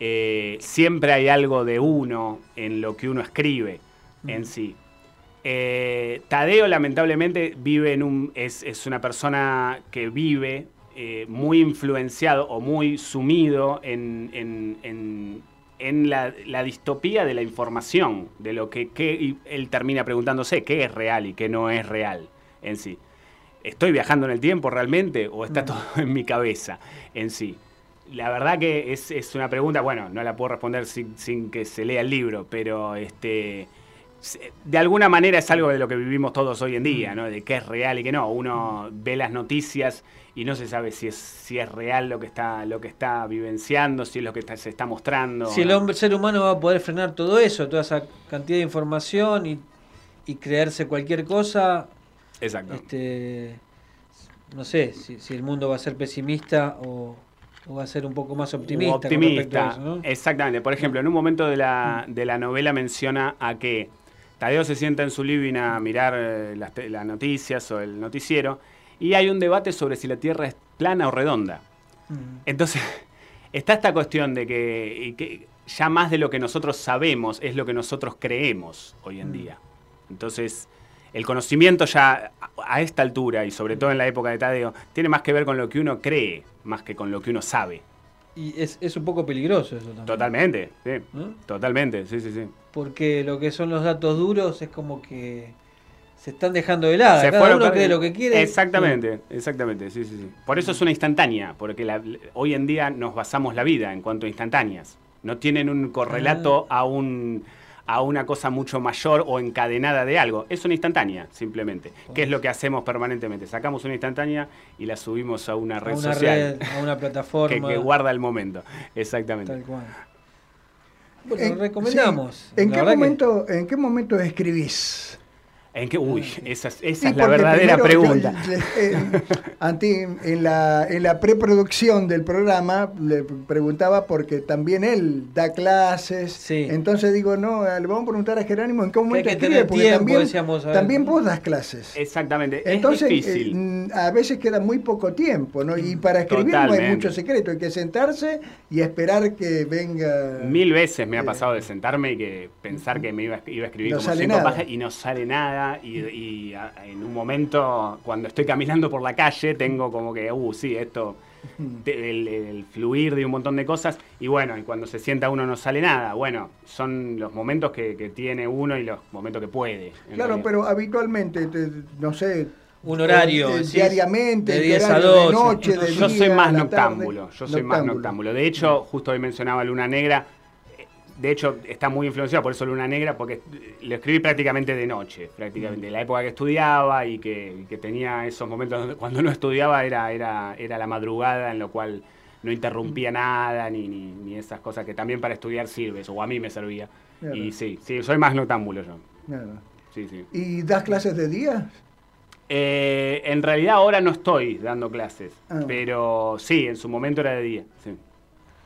Eh, siempre hay algo de uno en lo que uno escribe en sí. Eh, Tadeo lamentablemente vive en un, es, una persona que vive eh, muy influenciado o muy sumido en, la, distopía de la información, de lo que, él termina preguntándose qué es real y qué no es real en sí. ¿Estoy viajando en el tiempo realmente o está mm. todo en mi cabeza en sí? La verdad que es, una pregunta, bueno, no la puedo responder sin, sin que se lea el libro, pero este de alguna manera es algo de lo que vivimos todos hoy en día, ¿no? De qué es real y qué no. Uno ve las noticias y no se sabe si es, si es real lo que está, lo que está vivenciando, si es lo que se está mostrando. Si el hombre, ser humano va a poder frenar todo eso, toda esa cantidad de información y, creerse cualquier cosa. Exacto. Este, no sé si, el mundo va a ser pesimista o, va a ser un poco más optimista. optimista, exactamente. Por ejemplo, en un momento de la, de la novela menciona a que Tadeo se sienta en su living a mirar eh, las, noticias o el noticiero y hay un debate sobre si la Tierra es plana o redonda. Mm. Entonces, está esta cuestión de que, ya más de lo que nosotros sabemos es lo que nosotros creemos hoy en mm. día. Entonces, el conocimiento ya a esta altura y sobre todo en la época de Tadeo tiene más que ver con lo que uno cree más que con lo que uno sabe. Y es, un poco peligroso eso también. Totalmente, sí. Totalmente, sí, sí, sí. Porque lo que son los datos duros es como que se están dejando de lado. Se Cada uno cree lo que quiere. Exactamente, exactamente, sí, sí, sí. Por eso es una instantánea, porque hoy en día nos basamos la vida en cuanto a instantáneas. No tienen un correlato ah. a un a una cosa mucho mayor o encadenada de algo. Es una instantánea, simplemente. ¿Qué es lo que hacemos permanentemente? Sacamos una instantánea y la subimos a una red social. a una plataforma. que, guarda el momento. Exactamente. Tal cual. Bueno, recomendamos. ¿En, qué momento, ¿En qué momento escribís? ¿En qué? Uy, esa, es la verdadera pregunta. en la, en la preproducción del programa le preguntaba porque también él da clases. Entonces digo, no, le vamos a preguntar a Jerónimo en qué momento escribe, porque también, también vos das clases. Exactamente. Entonces, es difícil. Eh, a veces queda muy poco tiempo, ¿no? Y para escribir no hay mucho secreto, hay que sentarse y esperar que venga. Mil veces me ha pasado de sentarme y que pensar que me iba, iba a escribir como cinco páginas y no sale nada y, en un momento cuando estoy caminando por la calle tengo como que, uh, sí, esto, el, fluir de un montón de cosas y bueno, y cuando se sienta uno no sale nada. Bueno, son los momentos que, tiene uno y los momentos que puede. Claro, pero habitualmente, no sé, un horario eh, diariamente de 10 a 12 de noche de yo soy más noctámbulo yo soy más noctámbulo. de hecho justo hoy mencionaba Luna Negra de hecho, está muy influenciado por eso Luna Negra, porque lo escribí prácticamente de noche, prácticamente. La época que estudiaba y que, tenía esos momentos donde cuando no estudiaba era, era, era la madrugada, en lo cual no interrumpía nada, ni, ni, esas cosas que también para estudiar sirve, o a mí me servía. Y sí, sí, soy más noctámbulo yo. Sí, sí. ¿Y das clases de día? Eh, en realidad ahora no estoy dando clases, ah. pero sí, en su momento era de día. Sí.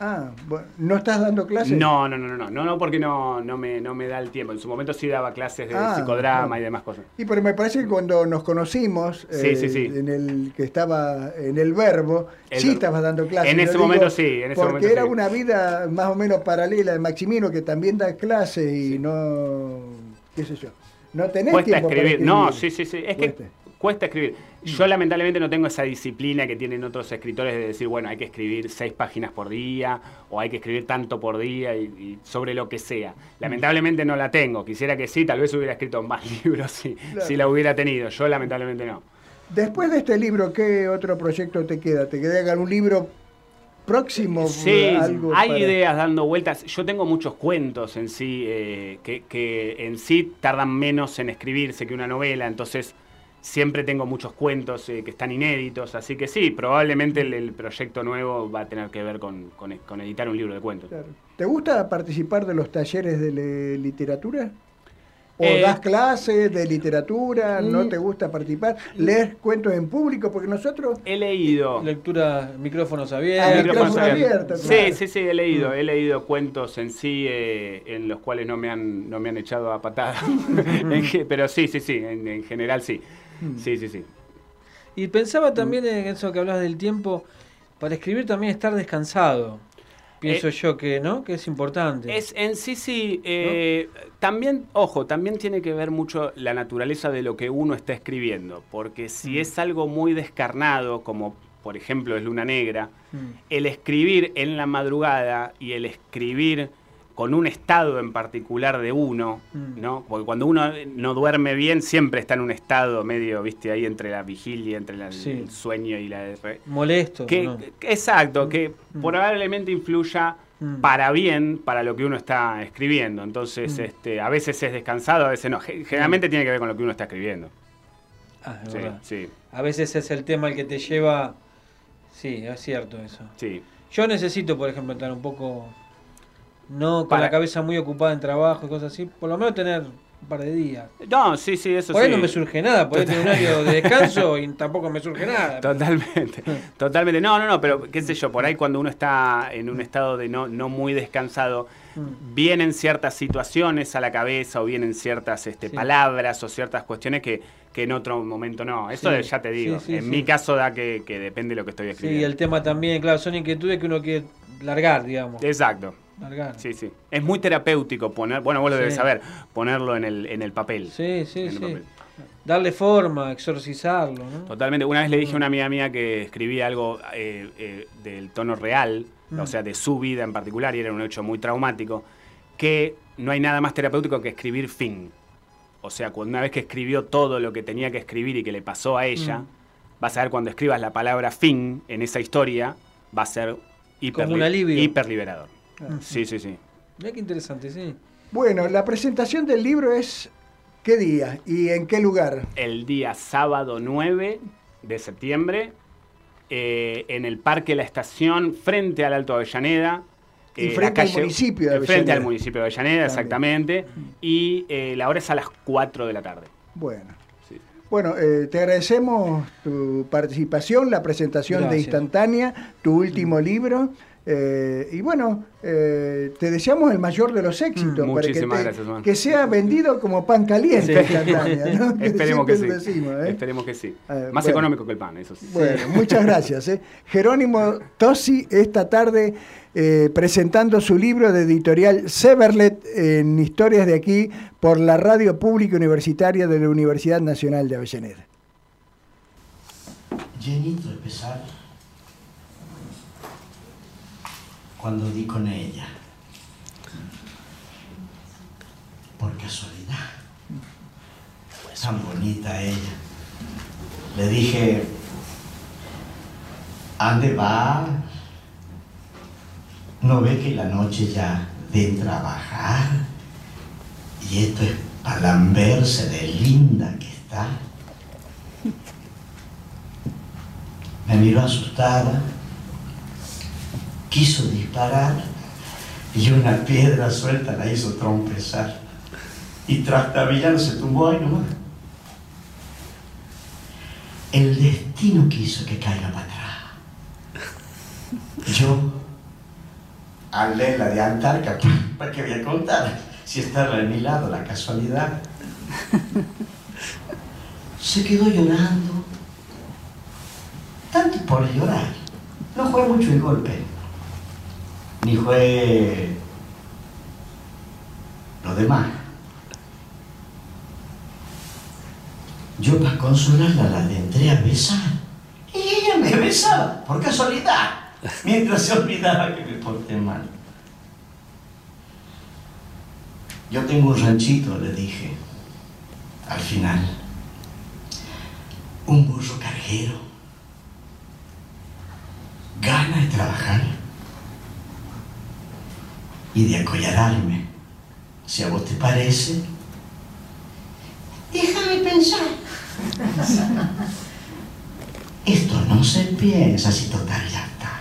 Ah, bueno, ¿no estás dando clases? No, no, no, no, no, no, porque no, no, me, no me da el tiempo. En su momento sí daba clases de ah, psicodrama y demás cosas. Y pero me parece que cuando nos conocimos, eh, en el que estaba en el verbo, sí estabas dando clases. En ese momento sí, en ese porque era una vida más o menos paralela de Maximino que también da clases y no, qué sé yo, no tenés Cuesta tiempo escribir. No, sí, sí, sí, es que cuesta escribir. Yo lamentablemente no tengo esa disciplina que tienen otros escritores de decir, bueno, hay que escribir seis páginas por día o hay que escribir tanto por día y, sobre lo que sea. Lamentablemente no la tengo. Quisiera que sí, tal vez hubiera escrito más libros si, si la hubiera tenido. Yo lamentablemente no. Después de este libro, ¿qué otro proyecto te queda? ¿Te queda un libro próximo? Sí, hay ideas dando vueltas. Yo tengo muchos cuentos en sí, eh, que, que en sí tardan menos en escribirse que una novela, entonces siempre tengo muchos cuentos que están inéditos, así que sí, probablemente el, proyecto nuevo va a tener que ver con, con, editar un libro de cuentos. ¿Te gusta participar de los talleres de literatura? ¿O eh, das clases de literatura? ¿No mm. te gusta participar? ¿Lees cuentos en público? Porque nosotros... He leído. Lectura, micrófonos abiertos. Ah, micrófonos abiertos. Sí, sí, sí, he leído. Mm. He leído cuentos en sí eh, en los cuales no me han, no me han echado a patada. Pero sí, sí, sí, en, general sí. Mm. Sí, sí, sí. Y pensaba también en eso que hablas del tiempo, para escribir también estar descansado. Pienso eh, yo que, ¿no? Que es importante. Es en sí, sí. Eh, también, ojo, también tiene que ver mucho la naturaleza de lo que uno está escribiendo. Porque si mm. es algo muy descarnado, como por ejemplo es Luna Negra, mm. el escribir en la madrugada y el escribir con un estado en particular de uno, mm. ¿no? Porque cuando uno no duerme bien, siempre está en un estado medio, viste, ahí entre la vigilia, entre el sueño y la... Molesto. Que, Exacto, que mm. probablemente influya mm. para bien para lo que uno está escribiendo. Entonces, este, a veces es descansado, a veces no. Generalmente tiene que ver con lo que uno está escribiendo. Ah, sí, sí. A veces es el tema el que te lleva... Sí, es cierto eso. Sí. Yo necesito, por ejemplo, estar un poco no con la cabeza muy ocupada en trabajo y cosas así, por lo menos tener un par de días. No, sí, sí, eso por ahí no me surge nada, por tener un año de descanso y tampoco me surge nada. Totalmente, totalmente. No, no, no, pero qué sé yo, por ahí cuando uno está en un estado de no, no muy descansado, mm. vienen ciertas situaciones a la cabeza o vienen ciertas este, palabras o ciertas cuestiones que, que en otro momento no. Eso ya te digo. en mi caso da que, que, depende de lo que estoy escribiendo. Sí, el tema también, claro, son inquietudes que uno quiere largar, digamos. Exacto. Sí, sí. Es muy terapéutico poner, bueno, vos lo debes saber, ponerlo en el, en el papel. Sí, sí, sí. Darle forma, exorcizarlo, ¿no? Totalmente. Una vez le dije a una amiga mía que escribía algo eh, eh, del tono real, o mm. sea, de su vida en particular, y era un hecho muy traumático, que no hay nada más terapéutico que escribir fin. O sea, una vez que escribió todo lo que tenía que escribir y que le pasó a ella, mm. vas a ver cuando escribas la palabra fin en esa historia, va a ser hiper, Sí, sí, sí. Mira qué interesante, sí. Bueno, la presentación del libro es ¿qué día y en qué lugar? El día sábado 9 de septiembre eh, en el Parque La Estación, frente al Alto Avellaneda. Y eh, frente al municipio de Avellaneda. Frente al municipio de Avellaneda, exactamente. Y eh, la hora es a las 4 de la tarde. Bueno. Bueno, te agradecemos tu participación, la presentación de Instantánea, tu último libro. Eh, y bueno, eh, te deseamos el mayor de los éxitos para que, gracias, que, sea vendido como pan caliente. Esperemos, que sí. ¿eh? Esperemos que sí. Más económico que el pan, eso sí. Bueno, muchas gracias. Jerónimo Tosi esta tarde presentando su libro de editorial Severlet en Historias de aquí por la Radio Pública Universitaria de la Universidad Nacional de Avellaneda. Llenito de cuando di con ella. Por casualidad. Tan bonita ella. Le dije, ¿ande va? ¿No ve que la noche ya de trabajar? Y esto es para lamberse de linda que está. Me miró asustada quiso disparar y una piedra suelta la hizo trompezar. Y trastabillando se tumbó ahí nomás. El destino quiso que caiga para atrás. Yo, al la de Antarca, ¿para qué voy a contar? Si estaba de mi lado, la casualidad. Se quedó llorando. Tanto por llorar. No fue mucho el golpe ni fue lo demás. Yo para consolarla la entré a besar y ella me besaba, por casualidad, mientras se olvidaba que me porté mal. Yo tengo un ranchito, le dije, al final, un burro carguero, gana de trabajar y de acollararme. Si a vos te parece, déjame pensar. Esto no se piensa si total ya está.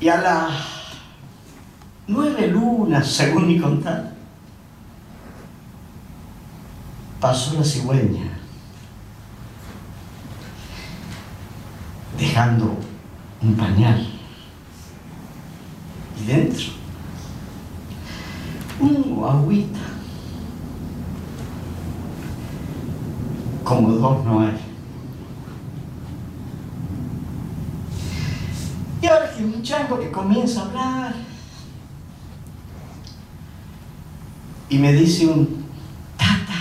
Y a las nueve lunas, según mi contar, pasó la cigüeña, dejando un pañal. Y dentro, un agüita. Como dos no hay. Y ahora que un chango que comienza a hablar y me dice un tata,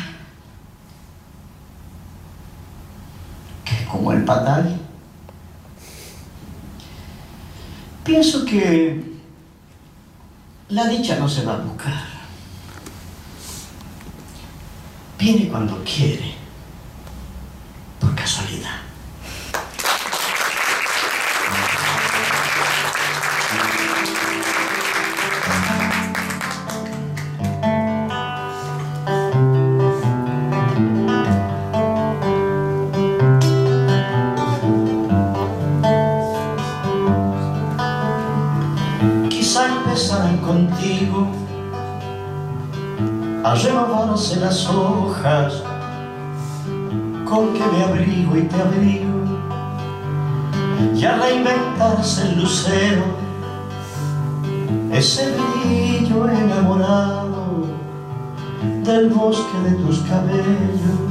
que es como el patal, pienso que la dicha no se va a buscar. Viene cuando quiere, reinventarse el lucero ese brillo enamorado del bosque de tus cabellos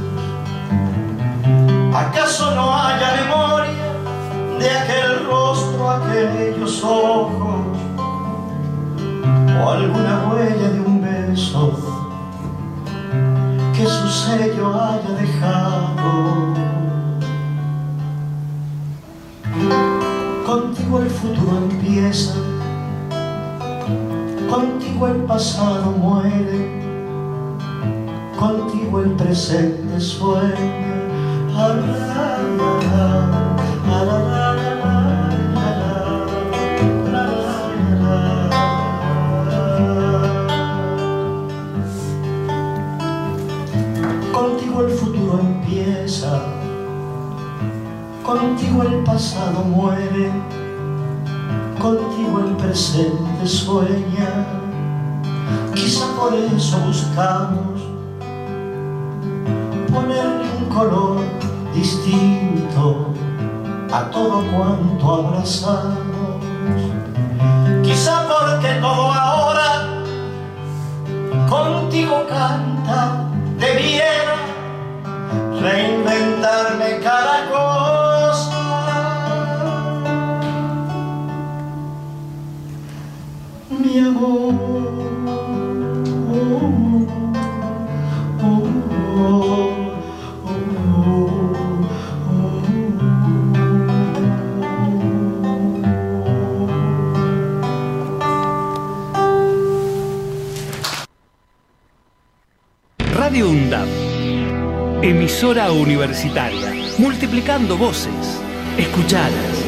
Universitaria, multiplicando voces. Escuchadas.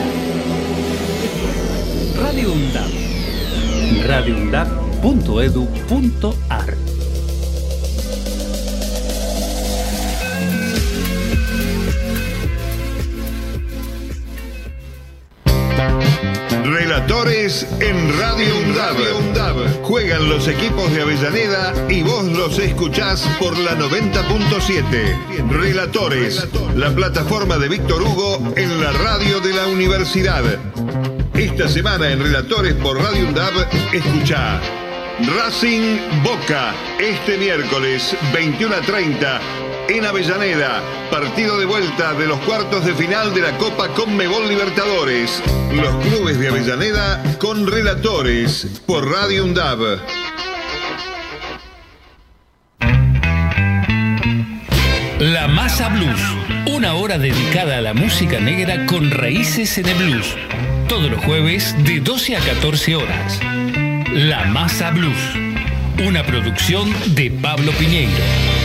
Radio UNDAP. En Radio UNDAB. Juegan los equipos de Avellaneda y vos los escuchás por la 90.7. Relatores, la plataforma de Víctor Hugo en la radio de la universidad. Esta semana en Relatores por Radio UNDAB, escucha Racing Boca este miércoles 21 a 30 en Avellaneda, partido de vuelta de los cuartos de final de la Copa Conmebol Libertadores. Los clubes de Avellaneda con relatores por Radio UNDAB. La Masa Blues, una hora dedicada a la música negra con raíces en el blues. Todos los jueves de 12 a 14 horas. La Masa Blues, una producción de Pablo Piñeiro.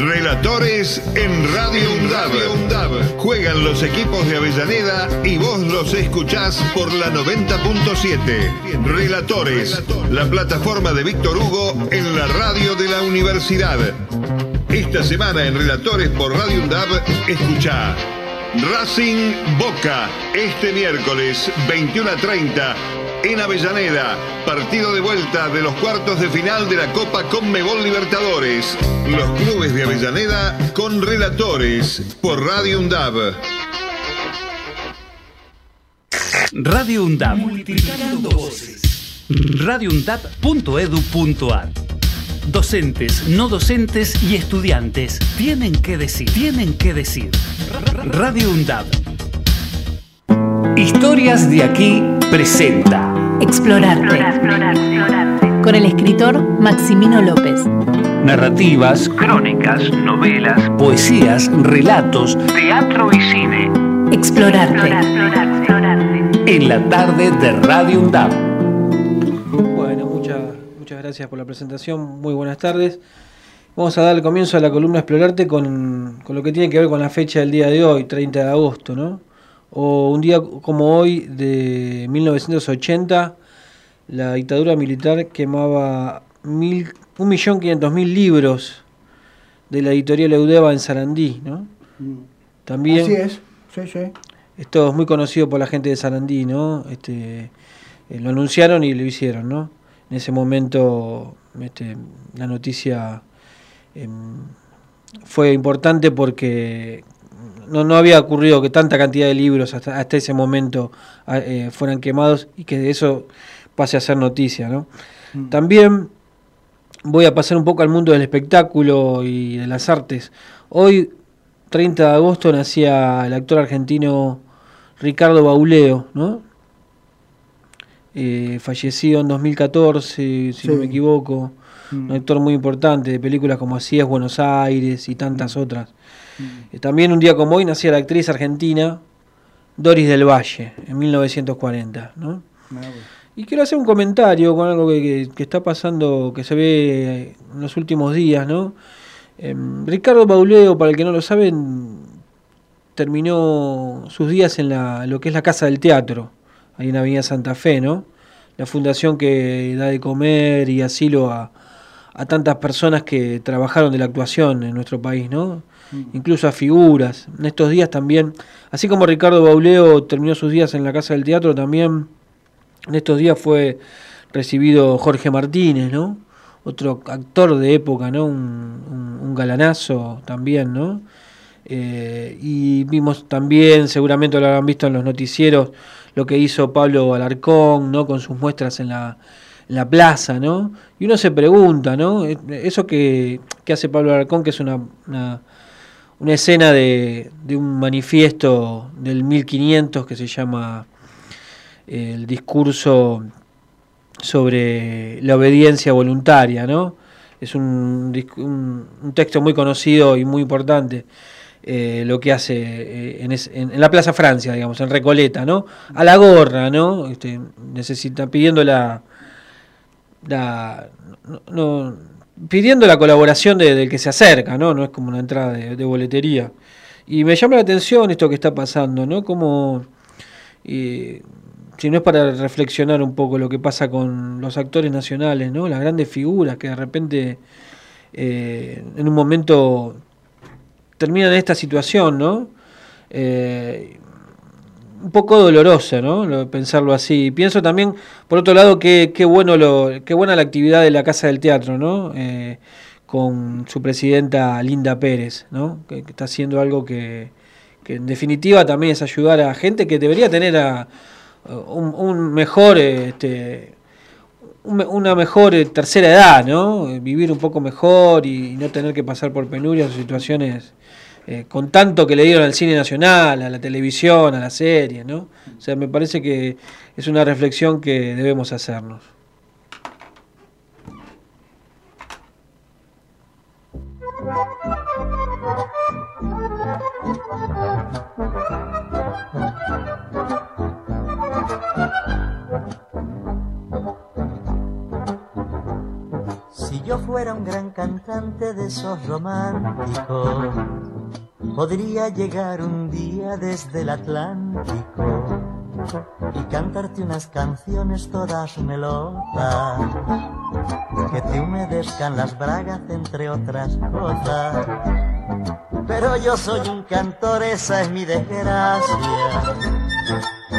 Relatores en Radio UNDAB. Juegan los equipos de Avellaneda y vos los escuchás por la 90.7. Relatores, la plataforma de Víctor Hugo en la radio de la universidad. Esta semana en Relatores por Radio UNDAB, escucha Racing Boca este miércoles 21 a 30 en Avellaneda. Partido de vuelta de los cuartos de final de la Copa Conmebol Libertadores. Los clubes de Avellaneda con relatores por Radio UNDAB. Radio UNDAB. Multiplicando voces. radioundab.edu.ar Docentes, no docentes y estudiantes tienen que decir, tienen que decir. Radio UNDAB. Historias de aquí presenta Explorarte. Con el escritor Maximino López. Narrativas, crónicas, novelas, poesías, relatos, teatro y cine. Explorarte. En la tarde de Radio UNDAB. Bueno, muchas, muchas gracias por la presentación. Muy buenas tardes. Vamos a dar el comienzo a la columna Explorarte con, con lo que tiene que ver con la fecha del día de hoy, 30 de agosto, ¿no? O un día como hoy de 1980, la dictadura militar quemaba mil, 1.500.000 libros de la editorial Eudeva en Sarandí, ¿no? Mm. También, Así es, sí, sí. Esto es muy conocido por la gente de Sarandí, ¿no? Este, eh, lo anunciaron y lo hicieron, ¿no? En ese momento este, la noticia em, fue importante porque no, no había ocurrido que tanta cantidad de libros hasta, hasta ese momento eh, fueran quemados y que de eso pase a ser noticia. ¿no? Mm. También voy a pasar un poco al mundo del espectáculo y de las artes. Hoy, 30 de agosto, nacía el actor argentino Ricardo Bauleo, ¿no? Eh, fallecido en 2014, si no me equivoco, Mm. un actor muy importante de películas como Así es Buenos Aires y tantas otras. Mm. Eh, También un día como hoy nacía la actriz argentina Doris del Valle, en 1940. ¿no? Y quiero hacer un comentario con algo que, que- que está pasando, que se ve en los últimos días. ¿no? Em, Ricardo Bauleo, para el que no lo saben, terminó sus días en la, lo que es la Casa del Teatro, ahí en Avenida Santa Fe, ¿no? La fundación que da de comer y asilo a, a tantas personas que trabajaron de la actuación en nuestro país, ¿no? Incluso a figuras. En estos días también, así como Ricardo Bauleo terminó sus días en la Casa del Teatro, también en estos días fue recibido Jorge Martínez, ¿no? Otro actor de época, ¿no? Un, galanazo también, ¿no? Eh, y vimos también, seguramente lo habrán visto en los noticieros, lo que hizo Pablo Alarcón, ¿no? Con sus muestras en la, en la plaza, ¿no? Y uno se pregunta, ¿no? Eh, Eso que, hace Pablo Alarcón, que es una, una escena de, un manifiesto del 1500 que se llama eh, el discurso sobre la obediencia voluntaria, ¿no? Es un, texto muy conocido y muy importante. eh, lo que hace eh, en, la Plaza Francia, digamos, en Recoleta, ¿no? A la gorra, ¿no? Este, necesita, pidiendo la, la no- pidiendo la colaboración de- del que se acerca, ¿no? No es como una entrada de, de boletería. Y me llama la atención esto que está pasando, ¿no? Como eh, si no es para reflexionar un poco lo que pasa con los actores nacionales, ¿no? Las grandes figuras que de repente eh, en un momento terminan en esta situación, ¿no? Eh, un poco dolorosa, ¿no? Pensarlo así. Pienso también, por otro lado, qué, qué bueno lo, qué buena la actividad de la Casa del Teatro, ¿no? Eh, con su presidenta Linda Pérez, ¿no? Que, está haciendo algo que, que, en definitiva también es ayudar a gente que debería tener a, un, mejor, este, una mejor tercera edad, ¿no? Vivir un poco mejor y, no tener que pasar por penurias o situaciones eh, con tanto que le dieron al cine nacional, a la televisión, a la serie, ¿no? O sea, me parece que es una reflexión que debemos hacernos. Si yo fuera un gran cantante de esos románticos, podría llegar un día desde el Atlántico y cantarte unas canciones todas melosas que te humedezcan las bragas entre otras cosas. Pero yo soy un cantor, esa es mi desgracia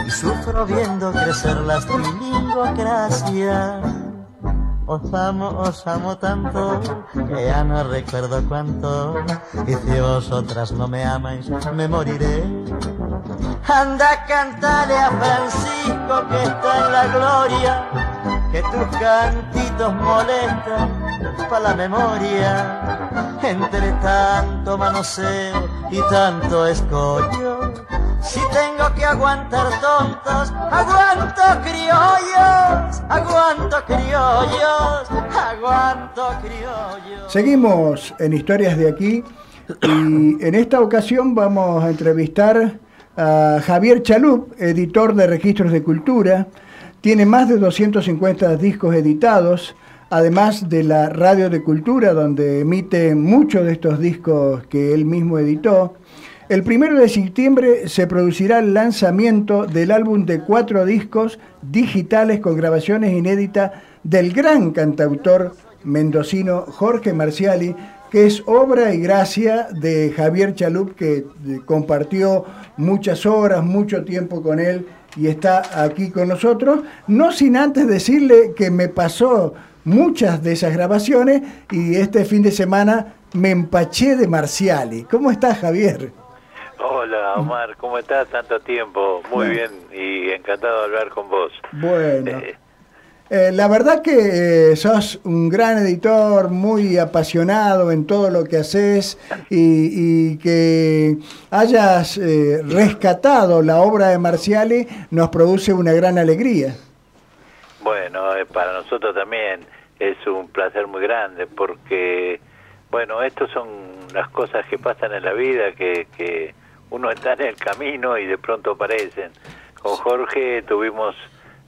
y sufro viendo crecer las bilingocracias os amo, os amo tanto, que ya no recuerdo cuánto. Y si vosotras no me amáis, me moriré. Anda, cantale a Francisco que está en la gloria, que tus cantitos molestan para la memoria. Entre tanto manoseo y tanto escollo, si tengo que aguantar tontos, aguanto criollos, aguanto criollos, aguanto criollos. Seguimos en Historias de aquí y en esta ocasión vamos a entrevistar a Javier Chalup, editor de Registros de Cultura. Tiene más de 250 discos editados, además de la Radio de Cultura, donde emite muchos de estos discos que él mismo editó. El primero de septiembre se producirá el lanzamiento del álbum de cuatro discos digitales con grabaciones inéditas del gran cantautor mendocino Jorge Marciali, que es obra y gracia de Javier Chalup, que compartió muchas horas, mucho tiempo con él y está aquí con nosotros, no sin antes decirle que me pasó muchas de esas grabaciones y este fin de semana me empaché de Marciali. ¿Cómo estás, Javier? Hola Omar, ¿cómo estás? Tanto tiempo. Muy bien y encantado de hablar con vos. Bueno. Eh, eh, la verdad que eh, sos un gran editor, muy apasionado en todo lo que haces y, que hayas rescatado la obra de Marciali nos produce una gran alegría. Bueno, para nosotros también es un placer muy grande porque, bueno, estas son las cosas que pasan en la vida que, que uno está en el camino y de pronto aparecen. Con Jorge tuvimos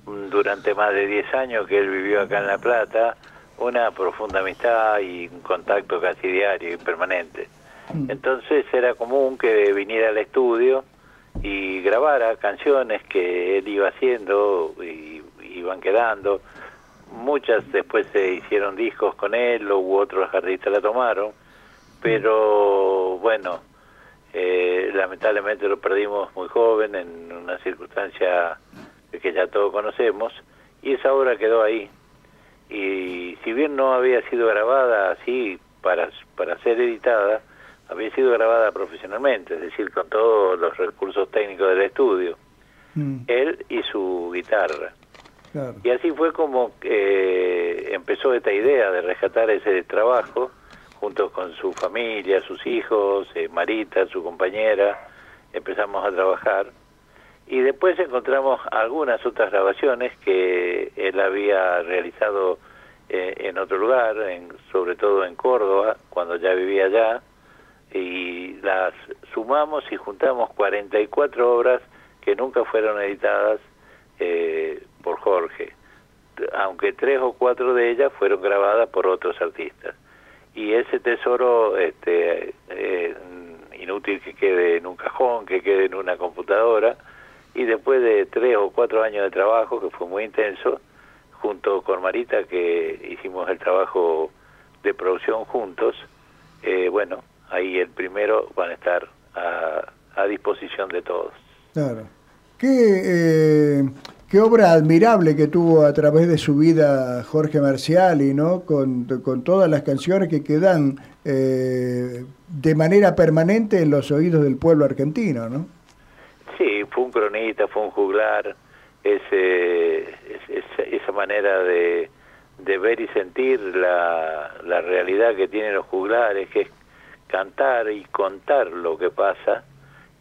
mm, durante más de 10 años que él vivió acá en La Plata una profunda amistad y un contacto casi diario y permanente. Mm. Entonces era común que viniera al estudio y grabara canciones que él iba haciendo y iban quedando. Muchas después se hicieron discos con él, o otros artistas la tomaron, pero bueno, eh, lamentablemente lo perdimos muy joven en una circunstancia que ya todos conocemos y esa obra quedó ahí. Y si bien no había sido grabada así para, para ser editada, había sido grabada profesionalmente, es decir, con todos los recursos técnicos del estudio, mm. él y su guitarra. Y así fue como eh, empezó esta idea de rescatar ese trabajo junto con su familia, sus hijos, eh, Marita, su compañera, empezamos a trabajar. Y después encontramos algunas otras grabaciones que él había realizado eh, en otro lugar, en, sobre todo en Córdoba, cuando ya vivía allá, y las sumamos y juntamos 44 obras que nunca fueron editadas eh, por Jorge, aunque tres o cuatro de ellas fueron grabadas por otros artistas y ese tesoro este eh, inútil que quede en un cajón, que quede en una computadora y después de tres o cuatro años de trabajo que fue muy intenso junto con Marita que hicimos el trabajo de producción juntos eh, bueno ahí el primero van a estar a, a disposición de todos. Claro. Qué, qué obra admirable que tuvo a través de su vida Jorge Marciali, ¿no? Con, con todas las canciones que quedan de manera permanente en los oídos del pueblo argentino, ¿no? Sí, fue un cronista, fue un juglar, ese, esa manera de, de ver y sentir la, la realidad que tienen los juglares, que es cantar y contar lo que pasa,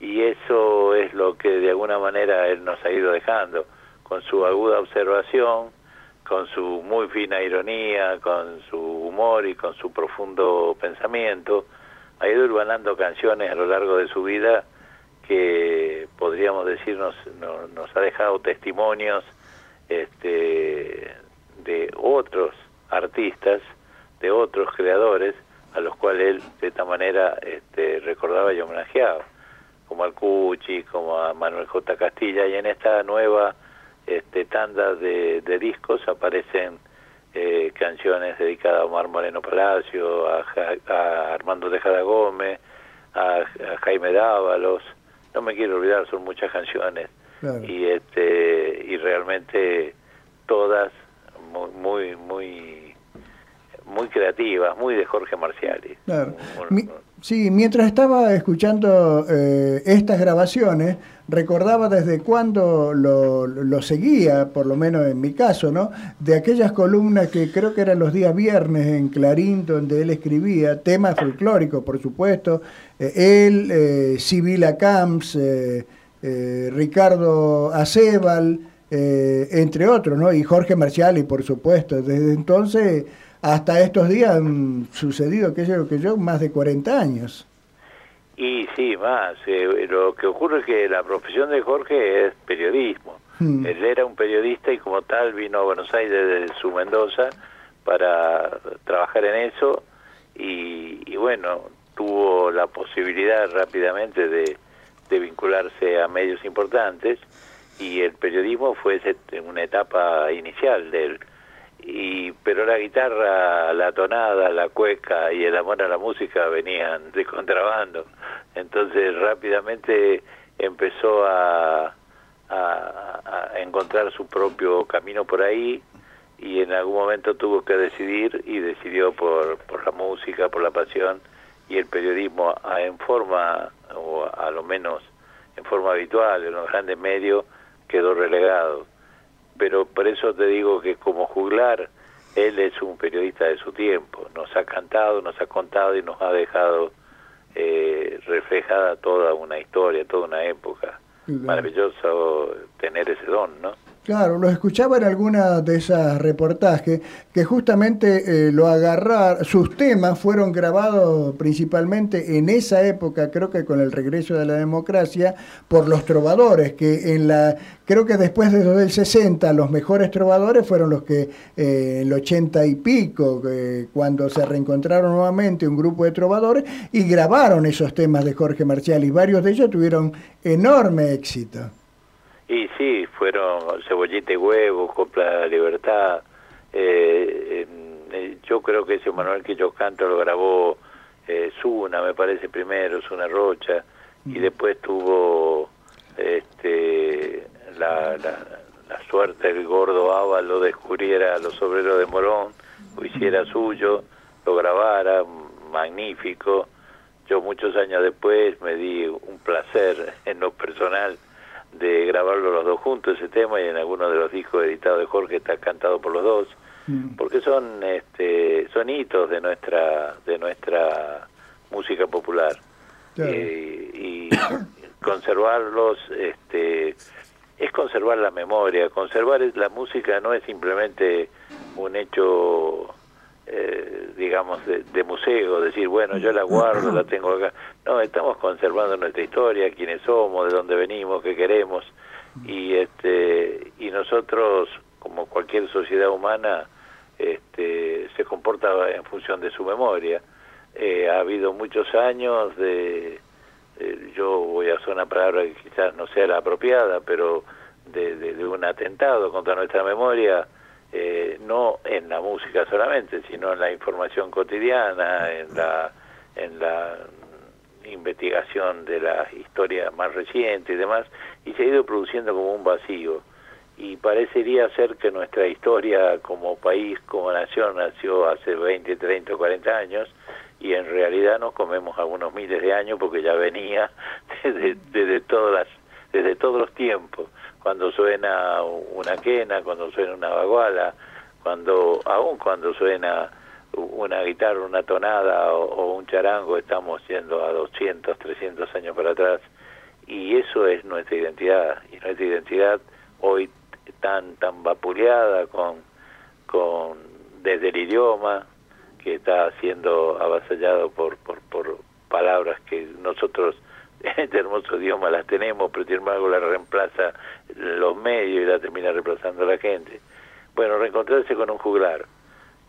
y eso es lo que de alguna manera él nos ha ido dejando, con su aguda observación, con su muy fina ironía, con su humor y con su profundo pensamiento, ha ido urbanando canciones a lo largo de su vida que podríamos decir nos, nos, ha dejado testimonios este, de otros artistas, de otros creadores, a los cuales él de esta manera este, recordaba y homenajeaba, como al Cuchi, como a Manuel J. Castilla, y en esta nueva este, tanda de, de discos aparecen eh, canciones dedicadas a Omar Moreno Palacio, a, Armando Tejada Gómez, a, Jaime Dávalos, no me quiero olvidar, son muchas canciones. Y este y realmente todas muy muy muy muy creativas, muy de Jorge Marciali. sí, mientras estaba escuchando eh, estas grabaciones, recordaba desde cuándo lo, lo, seguía, por lo menos en mi caso, ¿no? De aquellas columnas que creo que eran los días viernes en Clarín, donde él escribía temas folclóricos, por supuesto. Eh, él, eh, Sibila Camps, eh, eh, Ricardo Acebal, entre otros, ¿no? Y Jorge Marciali, por supuesto. Desde entonces hasta estos días han sucedido, que yo, que yo, más de 40 años. Y sí, más. Eh, lo que ocurre es que la profesión de Jorge es periodismo. Hmm. Él era un periodista y como tal vino a Buenos Aires desde su Mendoza para trabajar en eso y, bueno, tuvo la posibilidad rápidamente de, de, vincularse a medios importantes y el periodismo fue una etapa inicial de él y pero la guitarra, la tonada, la cueca y el amor a la música venían de contrabando. Entonces rápidamente empezó a, a, encontrar su propio camino por ahí y en algún momento tuvo que decidir y decidió por, por la música, por la pasión y el periodismo en forma, o a lo menos en forma habitual, en los grandes medios, quedó relegado pero por eso te digo que como juglar, él es un periodista de su tiempo, nos ha cantado, nos ha contado y nos ha dejado eh, reflejada toda una historia, toda una época. Maravilloso tener ese don, ¿no? Claro, lo escuchaba en alguna de esas reportajes que justamente eh, lo agarrar, sus temas fueron grabados principalmente en esa época, creo que con el regreso de la democracia, por los trovadores, que en la, creo que después de el 60 los mejores trovadores fueron los que eh, en el 80 y pico, cuando se reencontraron nuevamente un grupo de trovadores y grabaron esos temas de Jorge Marcial y varios de ellos tuvieron enorme éxito. Y sí, fueron Cebollita y Huevo, Copla de la Libertad. Eh, eh, yo creo que ese Manuel que yo canto lo grabó eh, Zuna, me parece primero, Zuna Rocha, y mm. después tuvo este, la, la, suerte el gordo Ava lo descubriera a los obreros de Morón, lo hiciera suyo, lo grabara, magnífico. Yo muchos años después me di un placer en lo personal de grabarlo los dos juntos ese tema y en algunos de los discos editados de Jorge está cantado por los dos mm. porque son este son hitos de nuestra de nuestra música popular eh, y conservarlos este es conservar la memoria conservar la música no es simplemente un hecho eh, digamos, de, museo, decir, bueno, yo la guardo, la tengo acá. No, estamos conservando nuestra historia, quiénes somos, de dónde venimos, qué queremos. Y, este, y nosotros, como cualquier sociedad humana, este, se comporta en función de su memoria. Eh, ha habido muchos años de, yo voy a usar una palabra que quizás no sea la apropiada, pero de un atentado contra nuestra memoria eh, no en la música solamente, sino en la información cotidiana, en la, en la investigación de la historia más reciente y demás, y se ha ido produciendo como un vacío. Y parecería ser que nuestra historia como país, como nación, nació hace 20, 30 o 40 años, y en realidad nos comemos algunos miles de años porque ya venía desde, desde todas desde todos los tiempos cuando suena una quena cuando suena una baguala cuando aún cuando suena una guitarra una tonada o, un charango estamos yendo a 200 300 años para atrás y eso es nuestra identidad y nuestra identidad hoy tan tan vapuleada con con desde el idioma que está siendo avasallado por, por, por palabras que nosotros este hermoso idioma las tenemos, pero sin embargo la reemplaza los medios y la termina reemplazando la gente. Bueno, reencontrarse con un juglar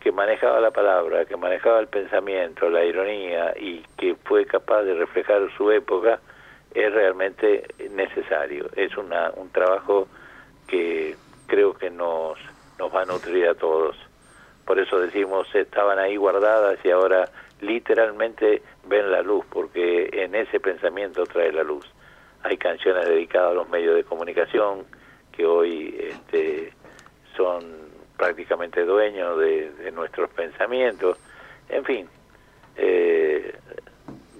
que manejaba la palabra, que manejaba el pensamiento, la ironía y que fue capaz de reflejar su época, es realmente necesario. Es una, un trabajo que creo que nos, nos va a nutrir a todos por eso decimos estaban ahí guardadas y ahora literalmente ven la luz, porque en ese pensamiento trae la luz. Hay canciones dedicadas a los medios de comunicación que hoy este, son prácticamente dueños de, nuestros pensamientos. En fin, eh,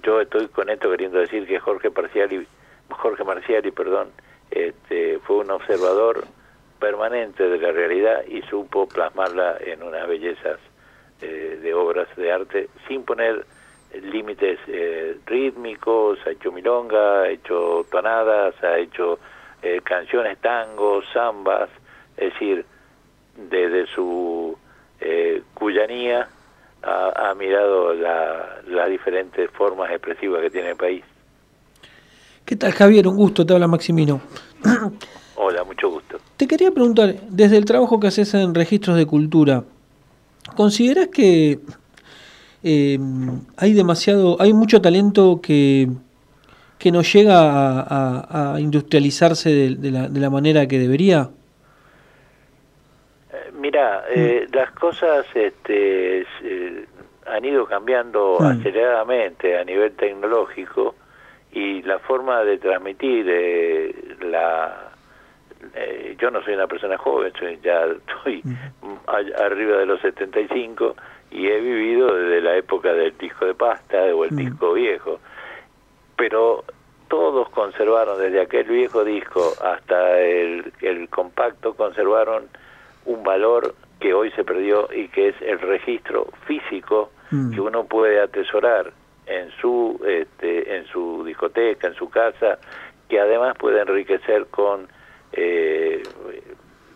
yo estoy con esto queriendo decir que Jorge Parciali, Jorge Marciali, perdón, este, fue un observador permanente de la realidad y supo plasmarla en unas bellezas eh, de obras de arte sin poner límites eh, rítmicos, ha hecho milonga, ha hecho tonadas, ha hecho eh, canciones, tangos, zambas, es decir, desde su cuyanía ha, ha mirado las diferentes formas expresivas que tiene el país. ¿Qué tal Javier? Un gusto, te habla Maximino. Hola, mucho gusto. Te quería preguntar, desde el trabajo que haces en registros de cultura, ¿consideras que eh, hay demasiado, hay mucho talento que, que no llega a, industrializarse de, la, de, la, manera que debería? Eh, mira, eh, mm. las cosas este, han ido cambiando mm. aceleradamente a nivel tecnológico y la forma de transmitir la eh, yo no soy una persona joven, soy, ya estoy arriba de los 75 y he vivido desde la época del disco de pasta o el disco viejo, pero todos conservaron desde aquel viejo disco hasta el, el compacto conservaron un valor que hoy se perdió y que es el registro físico que uno puede atesorar en su este, en su discoteca, en su casa, que además puede enriquecer con eh,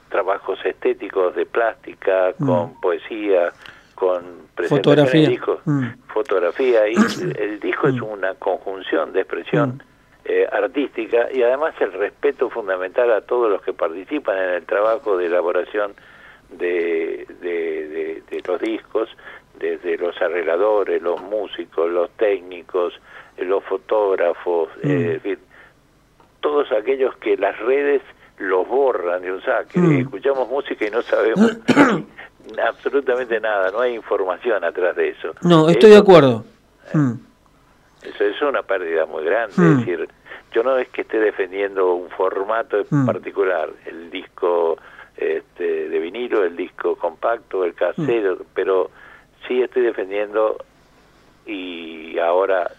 trabajos estéticos de plástica, mm. con poesía, con fotografía. Mm. fotografía. Y el disco es mm. una conjunción de expresión eh, artística y además el respeto fundamental a todos los que participan en el trabajo de elaboración de, de, los discos, desde los arregladores, los músicos, los técnicos, los fotógrafos, eh, todos aquellos que las redes los borran de un saque. Mm. Escuchamos música y no sabemos absolutamente nada, no hay información atrás de eso. No, estoy de acuerdo. Eh, mm. Eso es una pérdida muy grande. Es mm. decir, yo no es que esté defendiendo un formato en particular, el disco este, de vinilo, el disco compacto, el casero, pero sí estoy defendiendo y ahora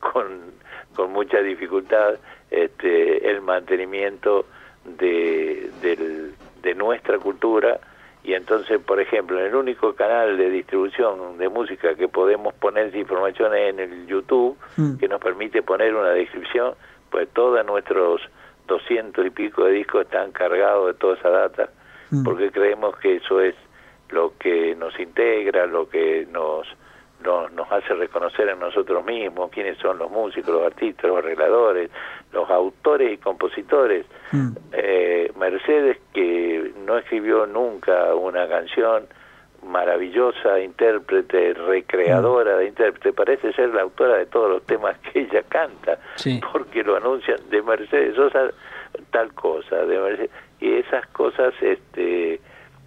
con, con mucha dificultad este, el mantenimiento de, de nuestra cultura y entonces, por ejemplo, en el único canal de distribución de música que podemos poner esa información es en el YouTube, mm. que nos permite poner una descripción, pues todos nuestros doscientos y pico de discos están cargados de toda esa data, mm. porque creemos que eso es lo que nos integra, lo que nos nos, hace reconocer en nosotros mismos quiénes son los músicos, los artistas, los arregladores, los autores y compositores. Mm. Eh, Mercedes, que no escribió nunca una canción maravillosa, intérprete, recreadora de intérprete, parece ser la autora de todos los temas que ella canta, porque lo anuncian de Mercedes Sosa, tal cosa, de Mercedes, y esas cosas, este,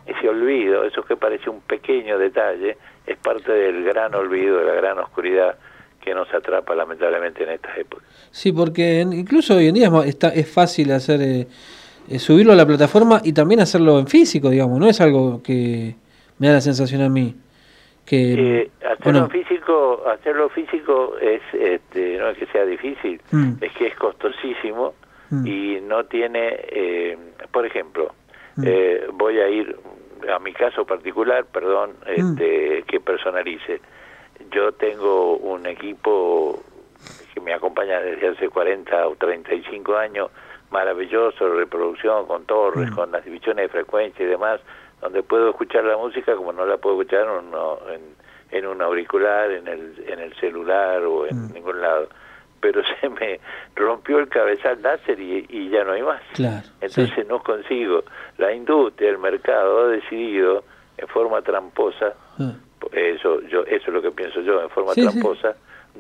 ese olvido, eso que parece un pequeño detalle, es parte del gran olvido, de la gran oscuridad que nos atrapa lamentablemente en estas épocas. Sí, porque incluso hoy en día es, está, es fácil hacer eh, eh, subirlo a la plataforma y también hacerlo en físico, digamos, no es algo que me da la sensación a mí. Que, eh, hacerlo físico hacerlo físico es este, no es que sea difícil mm. es que es costosísimo mm. y no tiene eh, por ejemplo mm. eh, voy a ir a mi caso particular perdón este, que personalice yo tengo un equipo que me acompaña desde hace 40 o 35 años maravilloso reproducción con torres con las divisiones de frecuencia y demás donde puedo escuchar la música como no la puedo escuchar en, en, un auricular, en el, en el celular o en mm. ningún lado. Pero se me rompió el cabezal láser y, ya no hay más. Entonces no consigo. La industria, el mercado ha decidido en forma tramposa, ah. eso, yo, eso es lo que pienso yo, en forma tramposa,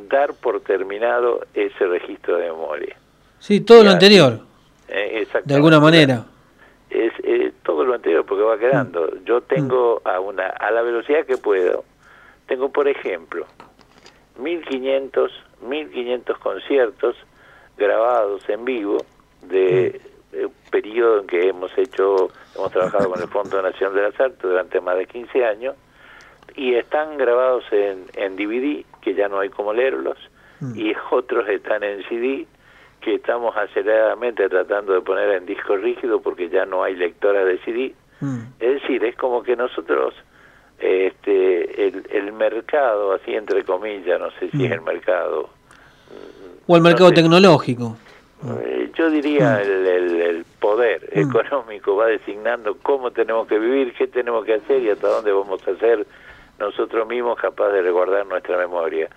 dar por terminado ese registro de memoria. Sí, todo lo anterior. Eh, de alguna manera es eh, todo lo anterior porque va quedando. Mm. Yo tengo mm. a una a la velocidad que puedo. Tengo, por ejemplo, 1500 1500 conciertos grabados en vivo de, un mm. periodo en que hemos hecho hemos trabajado con el Fondo Nacional de las Artes durante más de 15 años y están grabados en, en DVD que ya no hay como leerlos y otros están en CD que estamos aceleradamente tratando de poner en disco rígido porque ya no hay lectora de CD. Mm. Es decir, es como que nosotros, este, el, el mercado, así entre comillas, no sé si es mm. el mercado. O el mercado tecnológico. Eh, yo diría mm. el, el, poder económico va designando cómo tenemos que vivir, qué tenemos que hacer y hasta dónde vamos a ser nosotros mismos capaces de resguardar nuestra memoria.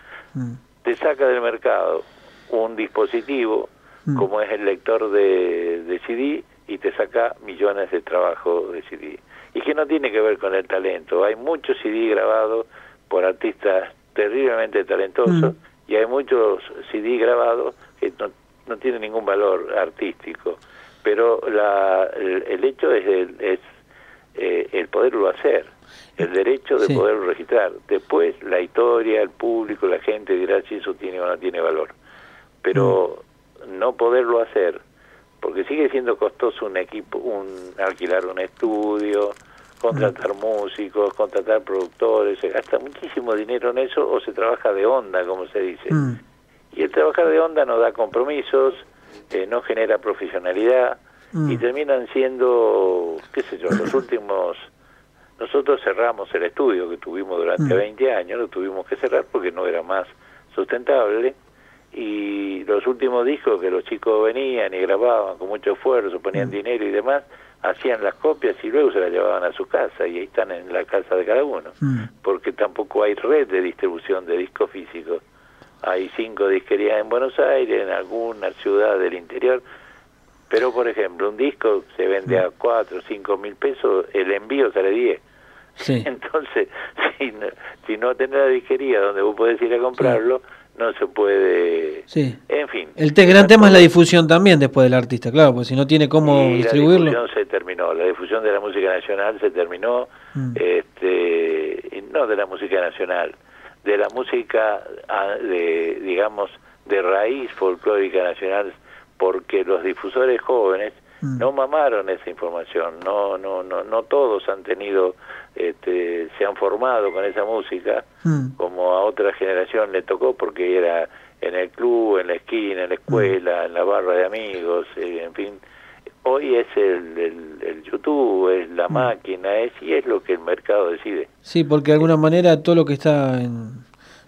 Te saca del mercado un dispositivo Mm. como es el lector de, de CD y te saca millones de trabajos de CD. Y que no tiene que ver con el talento. Hay muchos CD grabados por artistas terriblemente talentosos mm. y hay muchos CD grabados que no, no tienen ningún valor artístico. Pero la, el, hecho es, el, es eh, el poderlo hacer, el derecho de poderlo registrar. Después la historia, el público, la gente dirá si eso tiene o no tiene valor. Pero mm no poderlo hacer, porque sigue siendo costoso un equipo, un alquilar un estudio, contratar mm. músicos, contratar productores, se gasta muchísimo dinero en eso o se trabaja de onda, como se dice. Mm. Y el trabajar de onda no da compromisos, eh, no genera profesionalidad y mm. terminan siendo, qué sé yo, los últimos... Nosotros cerramos el estudio que tuvimos durante 20 años, lo tuvimos que cerrar porque no era más sustentable y los últimos discos que los chicos venían y grababan con mucho esfuerzo, ponían mm. dinero y demás, hacían las copias y luego se las llevaban a su casa y ahí están en la casa de cada uno, mm. porque tampoco hay red de distribución de discos físicos. Hay cinco disquerías en Buenos Aires, en alguna ciudad del interior, pero por ejemplo, un disco se vende a cuatro o cinco mil pesos, el envío sale diez. Entonces, si no, si no tenés la disquería donde vos podés ir a comprarlo, no se puede. Sí. En fin. El gran tema es la difusión también después del artista, claro, porque si no tiene cómo distribuirlo. La difusión se terminó, la difusión de la música nacional se terminó, mm. este, no de la música nacional, de la música, ah, de, digamos, de raíz folclórica nacional, porque los difusores jóvenes. No mamaron esa información, no, no, no, no todos han tenido este, se han formado con esa música, mm. como a otra generación le tocó porque era en el club, en la esquina, en la escuela, en la barra de amigos, eh, en fin. Hoy es el, el, YouTube, es la mm. máquina, es y es lo que el mercado decide. Sí, porque de alguna manera todo lo que está en...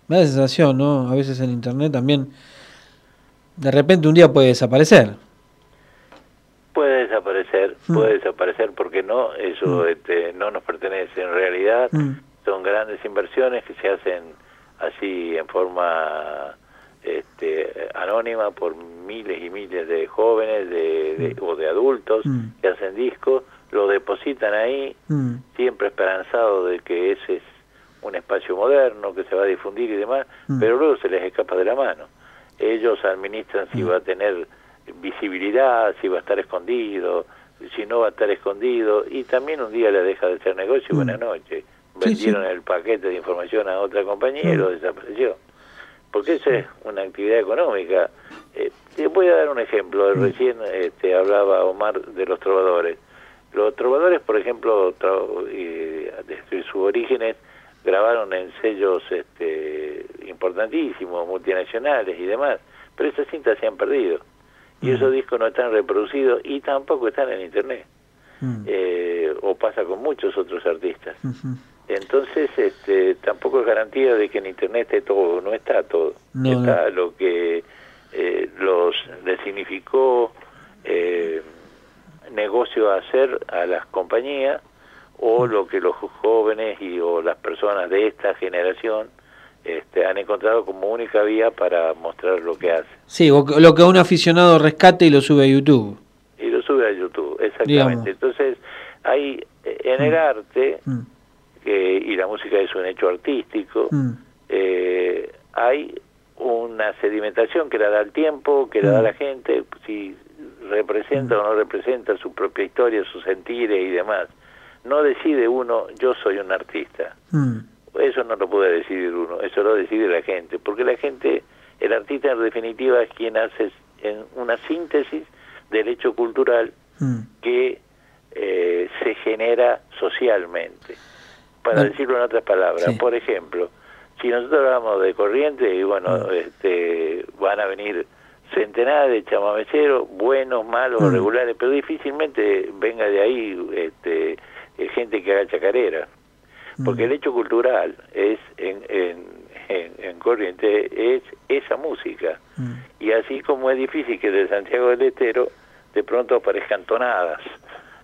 Me da la sensación, ¿no? A veces en Internet también, de repente un día puede desaparecer. Puede desaparecer, mm. puede desaparecer porque no, eso mm. este, no nos pertenece. En realidad mm. son grandes inversiones que se hacen así en forma este, anónima por miles y miles de jóvenes de, o de adultos que hacen discos, lo depositan ahí, siempre esperanzado de que ese es un espacio moderno que se va a difundir y demás, pero luego se les escapa de la mano. Ellos administran si va a tener visibilidad, si va a estar escondido, si no va a estar escondido, y también un día le deja de ser negocio, y buenas mm. noches. Vendieron el paquete de información a otra compañía y lo mm. desapareció. porque esa es una actividad económica. Eh, te voy a dar un ejemplo. Mm. Recién este, hablaba Omar de los trovadores. Los trovadores, por ejemplo, desde sus orígenes, grabaron en sellos este, importantísimos, multinacionales y demás, pero esas cintas se han perdido. Y mm. esos discos no están reproducidos y tampoco están en Internet. Mm. Eh, o pasa con muchos otros artistas. Entonces, este, tampoco es garantía de que en Internet esté todo, no está todo. está lo que eh, los le significó eh, negocio hacer a las compañías o mm. lo que los jóvenes y o las personas de esta generación este, han encontrado como única vía para mostrar lo que hace. Sí, o lo que un aficionado rescate y lo sube a YouTube. Y lo sube a YouTube, exactamente. Entonces, hay en el mm. arte, mm. y la música es un hecho artístico, eh, hay una sedimentación que la da el tiempo, que la da la gente, si representa o no representa su propia historia, sus sentires y demás no decide uno, yo soy un artista. Mm. Eso no lo puede decidir uno, eso lo decide la gente, porque la gente, el artista en definitiva es quien hace en una síntesis del hecho cultural mm. que eh, se genera socialmente. Para decirlo en otras palabras, por ejemplo, si nosotros hablamos de corriente, y bueno, mm. este, van a venir centenares de chamameceros, buenos, malos, regulares, pero difícilmente venga de ahí este, gente que haga chacarera. Porque el hecho cultural es en, en, en, Corriente es esa música. Y así como es difícil que de Santiago del Estero de pronto aparezcan tonadas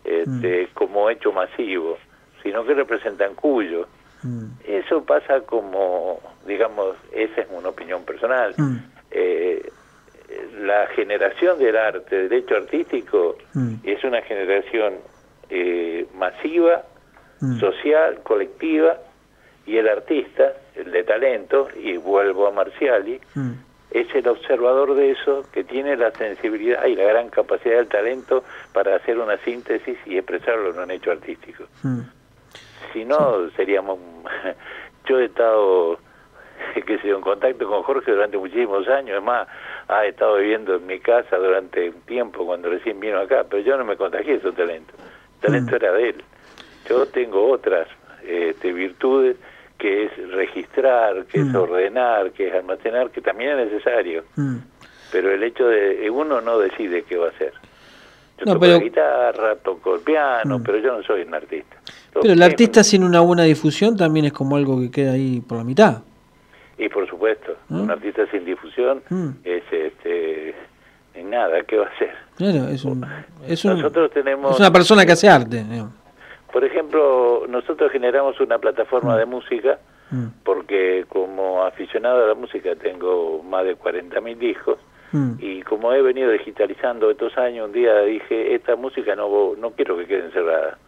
este, como hecho masivo, sino que representan Cuyo. Eso pasa como, digamos, esa es una opinión personal. Eh, la generación del arte, del hecho artístico, es una generación eh, masiva, mm. social, colectiva, y el artista, el de talento, y vuelvo a Marciali, mm. es el observador de eso que tiene la sensibilidad y la gran capacidad del talento para hacer una síntesis y expresarlo en un hecho artístico. Mm. Si no, seríamos... Yo he estado que se en contacto con Jorge durante muchísimos años, es más, ha estado viviendo en mi casa durante un tiempo cuando recién vino acá, pero yo no me contagié su talento talento mm. era de él. Yo tengo otras este, virtudes que es registrar, que es mm. ordenar, que es almacenar, que también es necesario. Mm. Pero el hecho de uno no decide qué va a hacer. Yo toco la guitarra, toco el piano, pero yo no soy un artista. pero el artista sin una buena difusión también es como algo que queda ahí por la mitad. Y por supuesto, un artista sin difusión es este en nada, ¿qué va a hacer? Claro, es, un, es, nosotros tenemos, es una persona que hace arte. Por ejemplo, nosotros generamos una plataforma mm. de música mm. porque como aficionado a la música tengo más de 40.000 discos mm. y como he venido digitalizando estos años, un día dije, esta música no, no quiero que quede encerrada.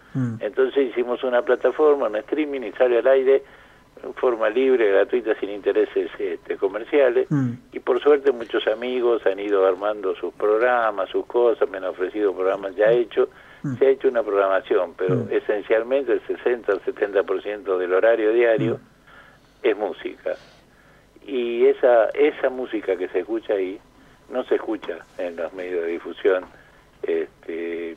Entonces hicimos una plataforma, un streaming y sale al aire en forma libre, gratuita, sin intereses este, comerciales. Mm. Y por suerte muchos amigos han ido armando sus programas, sus cosas, me han ofrecido programas ya hechos. Mm. Se ha hecho una programación, pero mm. esencialmente el 60 al 70% del horario diario es música. Y esa, esa música que se escucha ahí no se escucha en los medios de difusión este,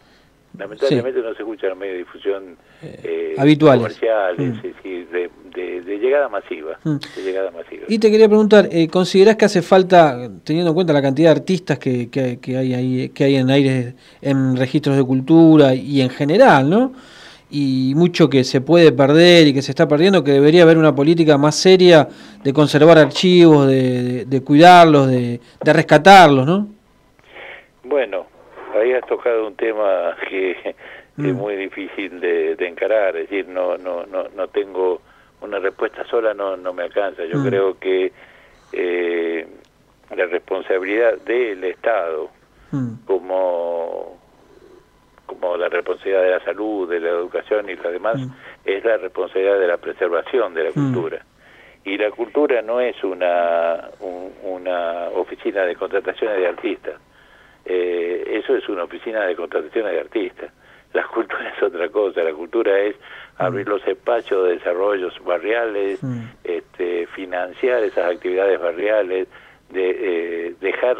lamentablemente no se escucha en los medios de difusión eh, eh habituales. comerciales de, llegada masiva mm. de llegada masiva. Y te quería preguntar eh, considerás que hace falta teniendo en cuenta la cantidad de artistas que, que, hay ahí que hay en aires en registros de cultura y en general no y mucho que se puede perder y que se está perdiendo, que debería haber una política más seria de conservar archivos, de, de cuidarlos, de, de rescatarlos, ¿no? Bueno, ahí has tocado un tema que es mm. muy difícil de, encarar, es decir, no, no, no, no tengo una respuesta sola, no, no me alcanza. Yo mm. creo que eh, la responsabilidad del Estado, mm. como, como la responsabilidad de la salud, de la educación y lo demás, es la responsabilidad de la preservación de la cultura. Y la cultura no es una, una oficina de contrataciones de artistas eh, eso es una oficina de contrataciones de artistas. La cultura es otra cosa, la cultura es abrir mm. los espacios de desarrollos barriales, mm. este, financiar esas actividades barriales, de eh, dejar,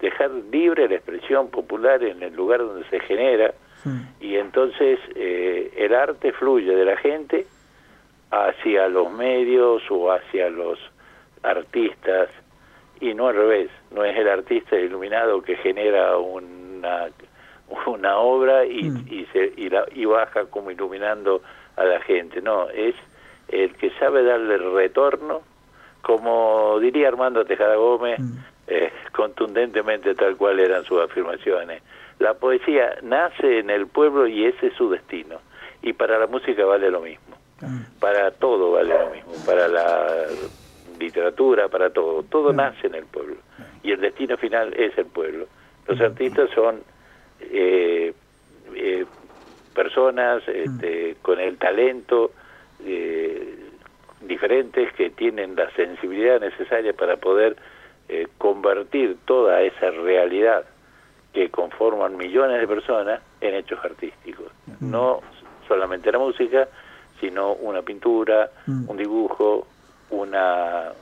dejar libre la expresión popular en el lugar donde se genera, y entonces eh, el arte fluye de la gente hacia los medios o hacia los artistas, y no al revés, no es el artista iluminado que genera una, una obra y, mm. y, se, y, la, y baja como iluminando a la gente, no, es el que sabe darle retorno, como diría Armando Tejada Gómez, mm. eh, contundentemente tal cual eran sus afirmaciones. La poesía nace en el pueblo y ese es su destino. Y para la música vale lo mismo. Mm. Para todo vale lo mismo. Para la literatura, para todo. Todo nace en el pueblo. Y el destino final es el pueblo. Los artistas son eh, eh, personas este, con el talento eh, diferentes que tienen la sensibilidad necesaria para poder eh, convertir toda esa realidad que conforman millones de personas en hechos artísticos. No solamente la música, sino una pintura, un dibujo, una,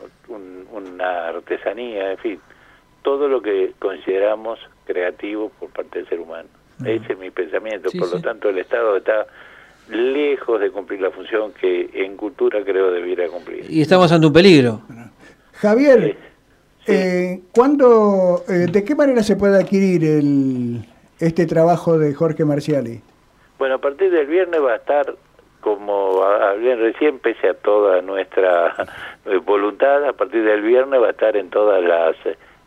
una artesanía, en fin, todo lo que consideramos creativo por parte del ser humano. Ese es mi pensamiento. por lo tanto, el Estado está lejos de cumplir la función que en cultura creo debiera cumplir. Y estamos ante un peligro. Javier, eh, ¿cuándo, eh, ¿de qué manera se puede adquirir el, este trabajo de Jorge Marciali? Bueno, a partir del viernes va a estar, como hablé recién, pese a toda nuestra voluntad, a partir del viernes va a estar en todas las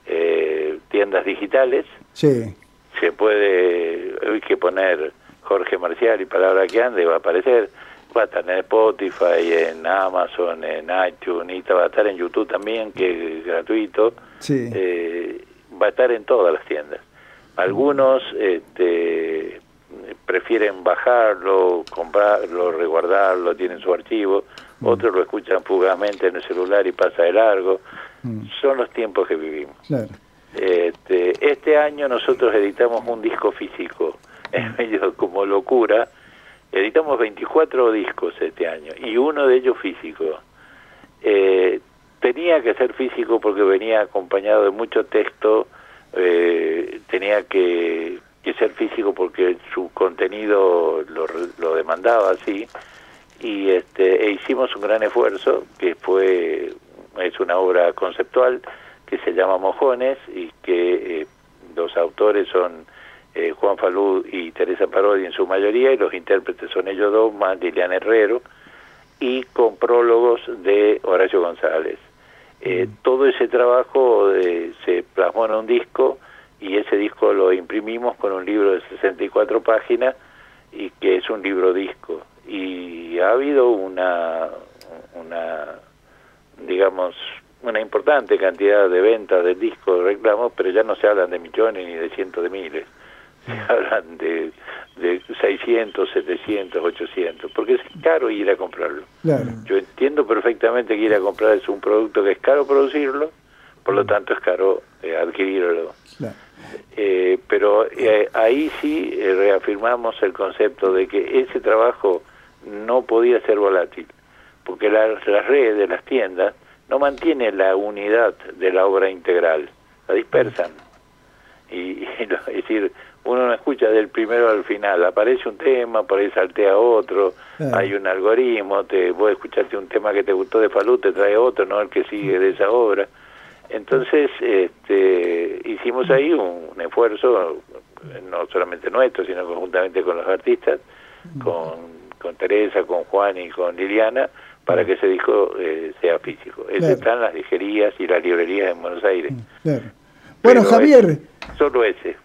eh, tiendas digitales. Sí. Se puede, hay que poner Jorge Marcial y Palabra que Ande va a aparecer, va a estar en Spotify, en Amazon, en iTunes, va a estar en YouTube también, que es gratuito, eh, va a estar en todas las tiendas. Algunos este, prefieren bajarlo, comprarlo, resguardarlo, tienen su archivo, mm. otros lo escuchan fugazmente en el celular y pasa de largo. Mm. Son los tiempos que vivimos. Este, este año nosotros editamos un disco físico es medio como locura. Editamos 24 discos este año y uno de ellos físico. Eh, tenía que ser físico porque venía acompañado de mucho texto, eh, tenía que, ser físico porque su contenido lo, lo demandaba así y este e hicimos un gran esfuerzo que fue es una obra conceptual que se llama Mojones y que eh, los autores son eh, Juan Falú y Teresa Parodi en su mayoría, y los intérpretes son ellos dos, más Liliana Herrero, y con prólogos de Horacio González. Eh, mm. Todo ese trabajo eh, se plasmó en un disco y ese disco lo imprimimos con un libro de 64 páginas y que es un libro disco. Y ha habido una, una digamos, una importante cantidad de ventas del disco de reclamos, pero ya no se hablan de millones ni de cientos de miles se hablan de, de 600, 700, 800, porque es caro ir a comprarlo. Yo entiendo perfectamente que ir a comprar es un producto que es caro producirlo, por lo tanto es caro eh, adquirirlo. Eh, pero eh, ahí sí reafirmamos el concepto de que ese trabajo no podía ser volátil, porque las redes de las tiendas no mantienen la unidad de la obra integral, la dispersan. Y, y es decir, uno no escucha del primero al final, aparece un tema, por ahí saltea otro, hay un algoritmo, te vos escuchaste un tema que te gustó de Falú, te trae otro, no el que sigue de esa obra. Entonces, este, hicimos ahí un, esfuerzo, no solamente nuestro, sino conjuntamente con los artistas, con, con Teresa, con Juan y con Liliana, para que ese disco eh, sea físico. Ese están las ligerías y las librerías en Buenos Aires. Bueno, Javier. solo ese.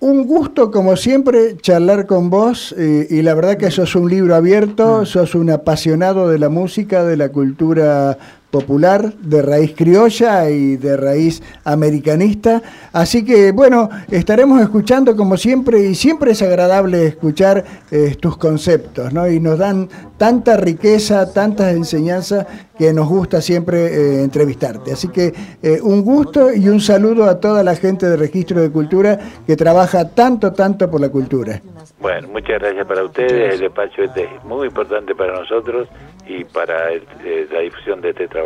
Un gusto, como siempre, charlar con vos eh, y la verdad que sos un libro abierto, mm. sos un apasionado de la música, de la cultura popular, de raíz criolla y de raíz americanista. Así que bueno, estaremos escuchando como siempre y siempre es agradable escuchar eh, tus conceptos, ¿no? Y nos dan tanta riqueza, tantas enseñanzas que nos gusta siempre eh, entrevistarte. Así que eh, un gusto y un saludo a toda la gente de Registro de Cultura que trabaja tanto, tanto por la cultura. Bueno, muchas gracias para ustedes. El despacho este es muy importante para nosotros y para la difusión de este trabajo.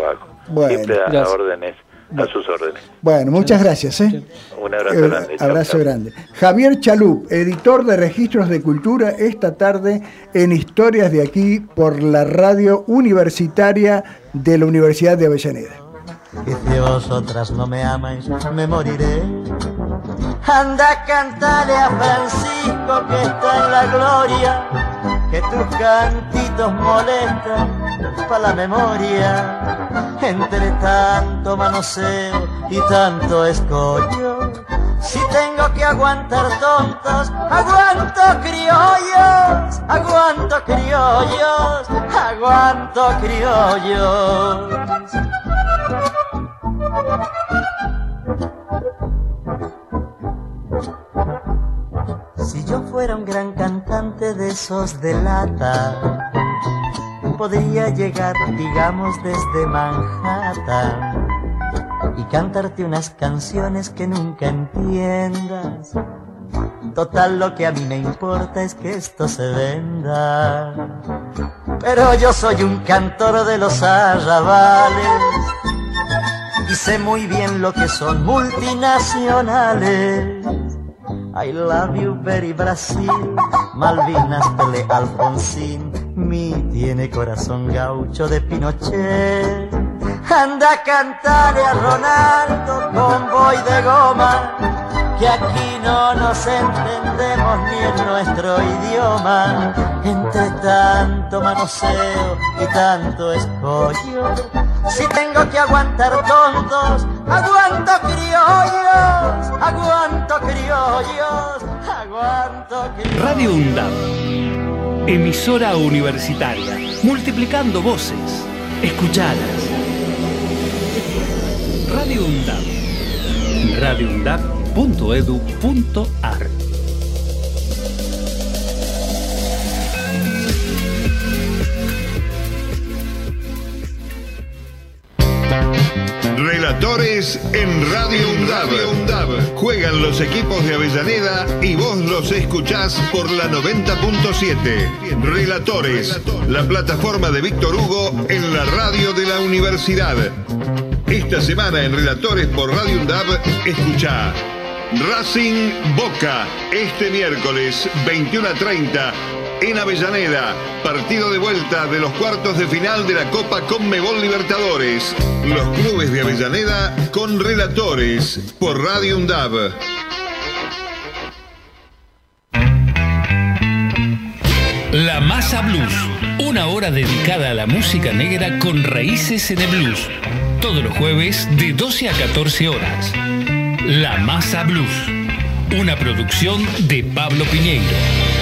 Siempre a órdenes a sus órdenes. Bueno, muchas gracias. ¿eh? Un abrazo grande. Abrazo grande. Javier Chalup, editor de Registros de Cultura, esta tarde en Historias de aquí por la radio universitaria de la Universidad de Avellaneda. Y si vosotras no me amáis, me moriré. Anda, cantale a Francisco que está en la gloria, que tus cantitos molestan para la memoria. Entre tanto manoseo y tanto escollo, si tengo que aguantar tontos, aguanto criollos, aguanto criollos, aguanto criollos. Si yo fuera un gran cantante de esos de lata, podría llegar, digamos, desde Manhattan y cantarte unas canciones que nunca entiendas. Total, lo que a mí me importa es que esto se venda. Pero yo soy un cantor de los arrabales y sé muy bien lo que son multinacionales. I love you very Brasil, Malvinas, Pele, Alfonsín, mi tiene corazón gaucho de Pinochet. Anda a cantarle a Ronaldo con boy de goma, que aquí no nos entendemos ni en nuestro idioma. Entre tanto manoseo y tanto escollo, si tengo que aguantar tontos, aguanto criollos, aguanto criollos, aguanto criollos. Radio UNDAP, emisora universitaria, multiplicando voces, escuchadas. Radio UNDAP, radioundap.edu.ar Relatores en Radio UNDAB. Juegan los equipos de Avellaneda y vos los escuchás por la 90.7. Relatores, la plataforma de Víctor Hugo en la radio de la universidad. Esta semana en Relatores por Radio UNDAB, escucha Racing Boca, este miércoles 21 a 30 en Avellaneda. Partido de vuelta de los cuartos de final de la Copa Conmebol Libertadores. Los clubes de Avellaneda con relatores por Radio UNDAB. La Masa Blues, una hora dedicada a la música negra con raíces en el blues. Todos los jueves de 12 a 14 horas. La Masa Blues, una producción de Pablo Piñeiro.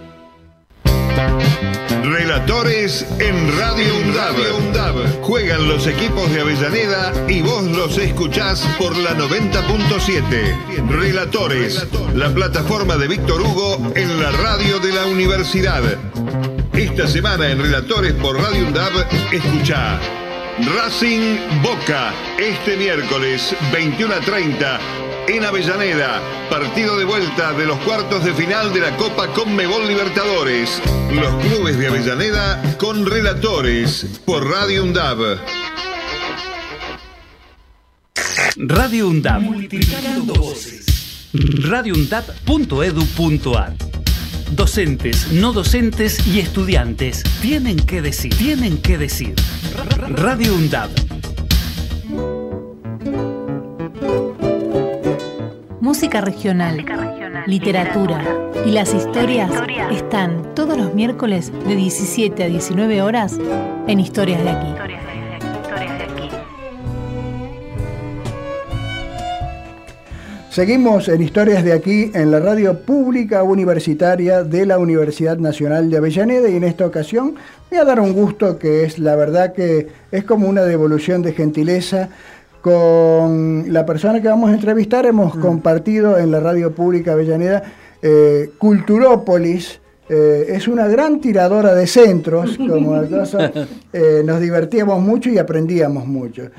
Relatores en Radio UNDAB. Juegan los equipos de Avellaneda y vos los escuchás por la 90.7. Relatores, la plataforma de Víctor Hugo en la radio de la universidad. Esta semana en Relatores por Radio UNDAB, escucha Racing Boca, este miércoles 21 a 30 en Avellaneda. Partido de vuelta de los cuartos de final de la Copa Conmebol Libertadores. Los clubes de Avellaneda con relatores por Radio UNDAB. Radio UNDAB. Multiplicando voces. radioundap.edu.ar Docentes, no docentes y estudiantes tienen que decir, tienen que decir. Radio UNDAB. Música regional, literatura y las historias están todos los miércoles de 17 a 19 horas en Historias de aquí. Seguimos en Historias de aquí en la radio pública universitaria de la Universidad Nacional de Avellaneda y en esta ocasión voy a dar un gusto que es la verdad que es como una devolución de gentileza. Con la persona que vamos a entrevistar hemos mm. compartido en la radio pública Avellaneda eh, Culturópolis, eh, es una gran tiradora de centros, como eh, nos divertíamos mucho y aprendíamos mucho.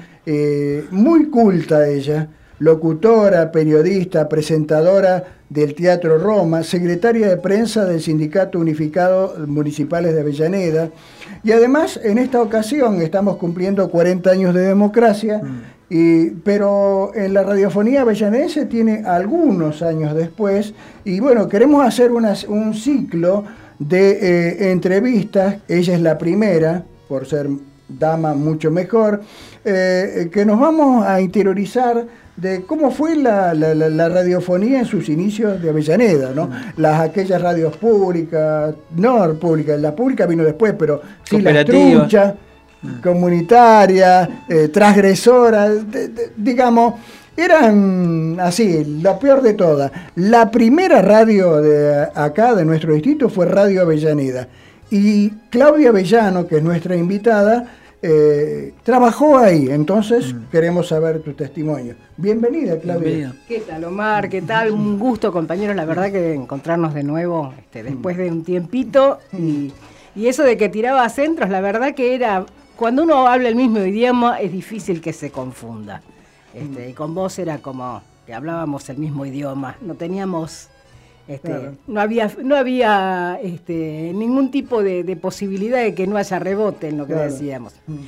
muy culta ella, locutora, periodista, presentadora del Teatro Roma, secretaria de prensa del Sindicato Unificado Municipales de Avellaneda. Y además, en esta ocasión estamos cumpliendo 40 años de democracia, mm. Y, pero en la radiofonía avellanense tiene algunos años después. Y bueno, queremos hacer un ciclo de eh, entrevistas. Ella es la primera, por ser dama mucho mejor, eh, que nos vamos a interiorizar de cómo fue la, radiofonía en sus inicios de Avellaneda, ¿no? Mm. Las aquellas radios públicas, no públicas, la pública vino después, pero sí las truchas, mm. comunitarias, eh, transgresoras, digamos, eran así, lo peor de todas. La primera radio de acá, de nuestro distrito, fue Radio Avellaneda. Y Claudia Avellano, que es nuestra invitada, eh, trabajó ahí, entonces mm. queremos saber tu testimonio. Bienvenida, Claudia. ¿Qué tal, Omar? ¿Qué tal? Un gusto, compañeros. La verdad que encontrarnos de nuevo este, después de un tiempito. Y, eso de que tiraba centros, la verdad que era. Cuando uno habla el mismo idioma, es difícil que se confunda. Este, y con vos era como que hablábamos el mismo idioma. No teníamos este, no había, no había este, ningún tipo de, posibilidad de que no haya rebote en lo que decíamos. Mm.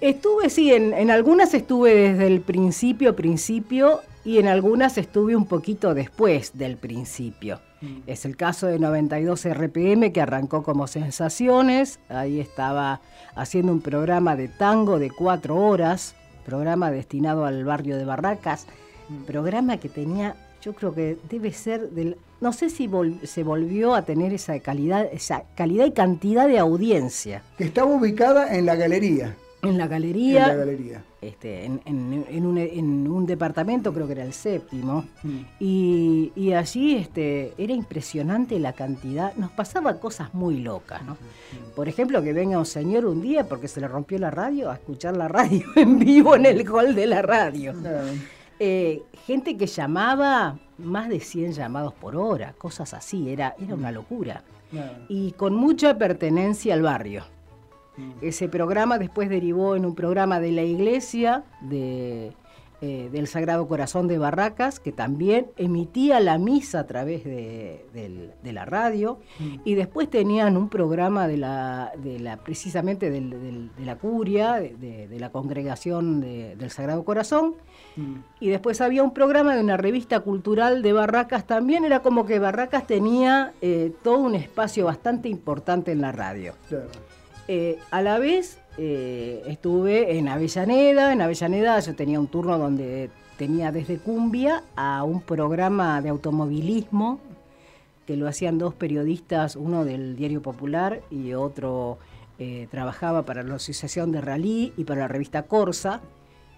Estuve, sí, en, algunas estuve desde el principio, principio, y en algunas estuve un poquito después del principio. Mm. Es el caso de 92 RPM que arrancó como Sensaciones, ahí estaba haciendo un programa de tango de cuatro horas, programa destinado al barrio de Barracas, mm. programa que tenía yo creo que debe ser del no sé si se volvió a tener esa calidad, esa calidad y cantidad de audiencia. Que estaba ubicada en la galería. En la galería. En la galería. Este, en, un, departamento, creo que era el séptimo, mm. y, allí este, era impresionante la cantidad, nos pasaban cosas muy locas, ¿no? Mm. Por ejemplo, que venga un señor un día porque se le rompió la radio a escuchar la radio en vivo en el hall de la radio. Eh, gente que llamaba más de 100 llamados por hora, cosas así, era, era una locura. Y con mucha pertenencia al barrio. Mm. Ese programa después derivó en un programa de la iglesia de, eh, del Sagrado Corazón de Barracas, que también emitía la misa a través de, la radio, mm. y después tenían un programa de la, de la precisamente de la curia, de, la congregación del Sagrado Corazón, Mm. Y después había un programa de una revista cultural de Barracas también, era como que Barracas tenía eh, todo un espacio bastante importante en la radio. Eh, a la vez eh, estuve en Avellaneda, en Avellaneda yo tenía un turno donde tenía desde Cumbia a un programa de automovilismo que lo hacían dos periodistas, uno del Diario Popular y otro trabajaba para la Asociación de Rally y para la revista Corsa.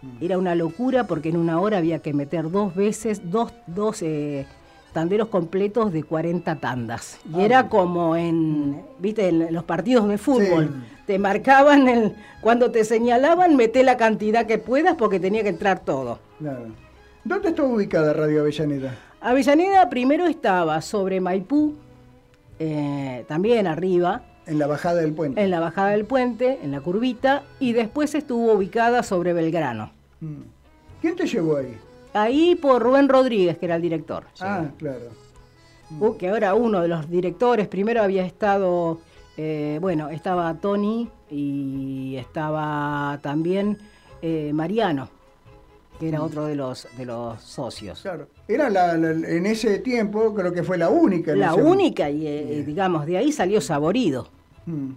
Mm. Era una locura porque en una hora había que meter dos veces, dos, dos eh, tanderos completos de 40 tandas. Y ah, era como en, viste, en los partidos de fútbol. Te marcaban el, cuando te señalaban, mete la cantidad que puedas porque tenía que entrar todo. ¿Dónde está ubicada Radio Avellaneda? Avellaneda primero estaba sobre Maipú, eh, también arriba, en la bajada del puente. En la bajada del puente, en la curvita, y después estuvo ubicada sobre Belgrano. Mm. ¿Quién te llevó ahí? Ahí por Rubén Rodríguez, que era el director. Ah, claro. Uh, que ahora uno de los directores, primero había estado, eh, bueno, estaba Tony y estaba también eh, Mariano, que era mm. otro de los, de los socios. Claro. Era en ese tiempo, creo que fue la única. La única, y eh, digamos, de ahí salió Saborido. Mm,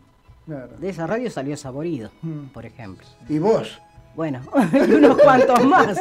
de esa radio salió Saborido, mm. por ejemplo. ¿Y vos? Bueno, y unos cuantos más.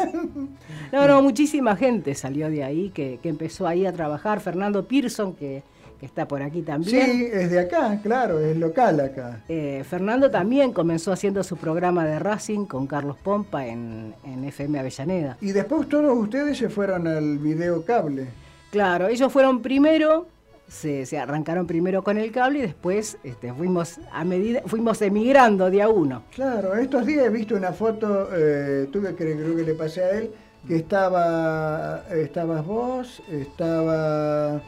No, no, muchísima gente salió de ahí, que, empezó ahí a trabajar. Fernando Pearson, que, que está por aquí también. Sí, es de acá, claro, es local acá. Eh, Fernando también comenzó haciendo su programa de Racing con Carlos Pompa en, en FM Avellaneda. Y después todos ustedes se fueron al video cable. Claro, ellos fueron primero, se, arrancaron primero con el cable y después este, fuimos a medida, fuimos emigrando de a uno. Claro, estos días he visto una foto, eh, tuve que creo que le pasé a él, que estaba, estabas vos, estaba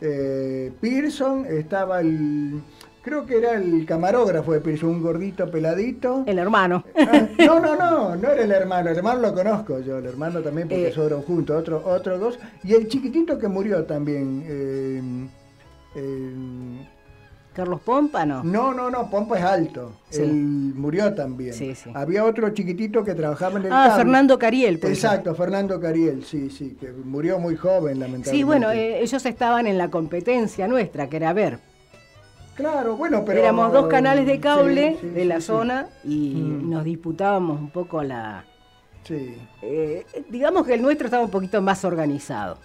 eh, Pearson, estaba el, creo que era el camarógrafo de Pearson, un gordito peladito. El hermano. Ah, no, no, no, no era el hermano, el hermano lo conozco yo, el hermano también porque eh, juntos, otros otro dos, y el chiquitito que murió también. Eh, Carlos Pompa, ¿no? No, no, no, Pompa es alto. Él murió también. Sí, sí. Había otro chiquitito que trabajaba en el Ah, Fernando Cariel. Exacto, Fernando Cariel, sí, sí, que murió muy joven, lamentablemente. Sí, bueno, eh, ellos estaban en la competencia nuestra, que era ver. Claro, bueno, pero... Éramos dos canales de cable de la zona y mm. nos disputábamos un poco la... Sí. Eh, digamos que el nuestro estaba un poquito más organizado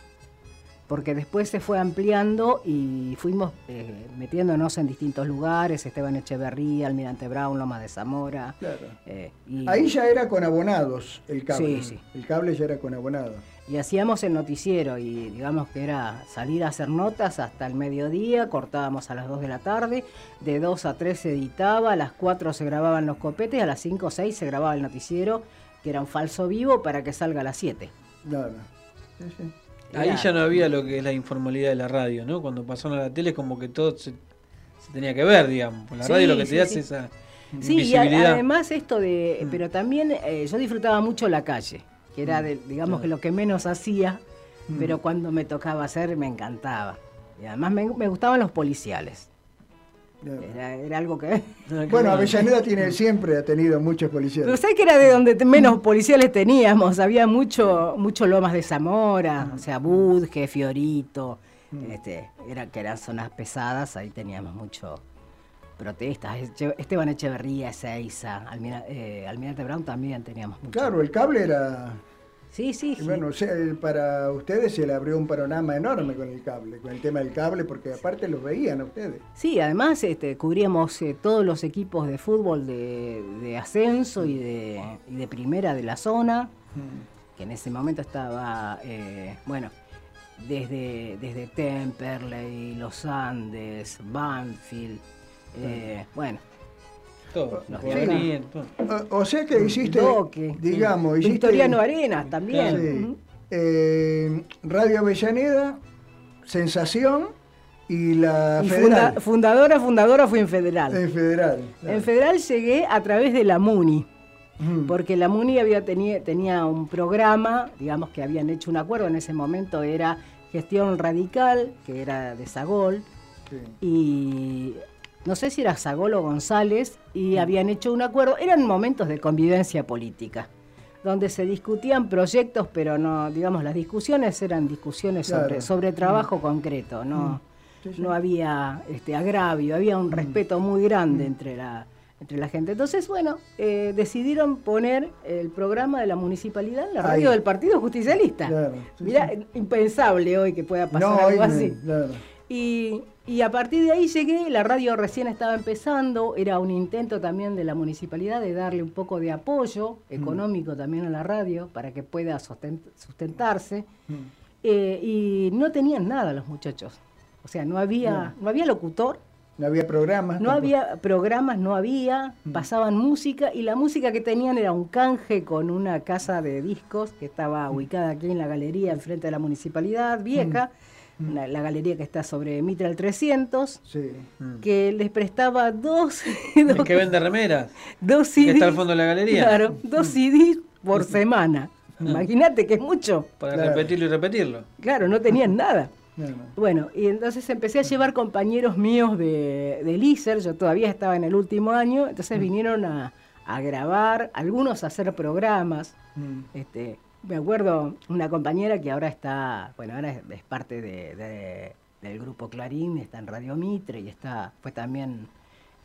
porque después se fue ampliando y fuimos eh, metiéndonos en distintos lugares, Esteban Echeverría, Almirante Brown, Loma de Zamora. Claro. Eh, Ahí ya era con abonados el cable. Sí, sí. El cable ya era con abonados. Y hacíamos el noticiero y digamos que era salir a hacer notas hasta el mediodía, cortábamos a las 2 de la tarde, de 2 a 3 se editaba, a las 4 se grababan los copetes, a las 5 o 6 se grababa el noticiero, que era un falso vivo para que salga a las 7. Claro. Sí, sí. Ahí ya no había lo que es la informalidad de la radio, ¿no? Cuando pasaron a la tele es como que todo se, tenía que ver, digamos. la radio lo que te hace es esa Sí, y además esto de... Mm. Pero también eh, yo disfrutaba mucho la calle, que era, mm. digamos, que lo que menos hacía, mm. pero cuando me tocaba hacer me encantaba. Y además me, me gustaban los policiales. Era, algo que... Bueno, Avellaneda tiene, siempre ha tenido muchos policiales. Pero ¿sabes que era de donde menos policiales teníamos? Había mucho, mucho Lomas de Zamora, o sea, Budge, Fiorito, este, era, que eran zonas pesadas, ahí teníamos mucho protestas. Esteban Echeverría, Ezeiza, eh, Almirante Brown también teníamos mucho. Claro, el cable era Sí, sí. bueno, para ustedes se le abrió un panorama enorme con el cable, con el tema del cable, porque aparte los veían a ustedes. Sí, además este, cubríamos eh, todos los equipos de fútbol de, ascenso y de, primera de la zona, mm. que en ese momento estaba, eh, bueno, desde, desde Temperley, Los Andes, Banfield, eh, bueno, o, sea que hiciste, digamos, hiciste... Victoriano Arenas también. Eh, Radio Avellaneda, Sensación y la Federal. fundadora, fundadora fue en Federal. En Federal. En Federal llegué a través de la MUNI. Porque la MUNI había tenía un programa, digamos que habían hecho un acuerdo, en ese momento era Gestión Radical, que era de Sagol, y no sé si era Zagolo González, y mm. habían hecho un acuerdo, eran momentos de convivencia política, donde se discutían proyectos, pero no, digamos, las discusiones eran discusiones sobre, sobre trabajo mm. concreto, no, mm. no había este, agravio, había un respeto muy grande entre la, entre la gente. Entonces, bueno, eh, decidieron poner el programa de la municipalidad en la radio del Partido Justicialista. Mira, impensable hoy que pueda pasar algo así. Y, y a partir de ahí llegué, la radio recién estaba empezando, era un intento también de la municipalidad de darle un poco de apoyo mm. económico también a la radio para que pueda sustentarse. Mm. Eh, y no tenían nada los muchachos. O sea, no había, no. había locutor. No había programas. No había programas, no había, mm. pasaban música y la música que tenían era un canje con una casa de discos que estaba ubicada aquí en la galería enfrente de la municipalidad vieja la galería que está sobre Mitral 300, que les prestaba dos... que vende remeras. Dos CDs. Que está al fondo de la galería. Claro, dos CDs por semana. Imagínate que es mucho. Para repetirlo y repetirlo. Claro, no tenían nada. Bueno, y entonces empecé a llevar compañeros míos de, de yo todavía estaba en el último año, entonces vinieron a, a grabar, algunos a hacer programas, este, me acuerdo una compañera que ahora está, bueno, ahora es, parte de, del grupo Clarín, está en Radio Mitre y está, fue también,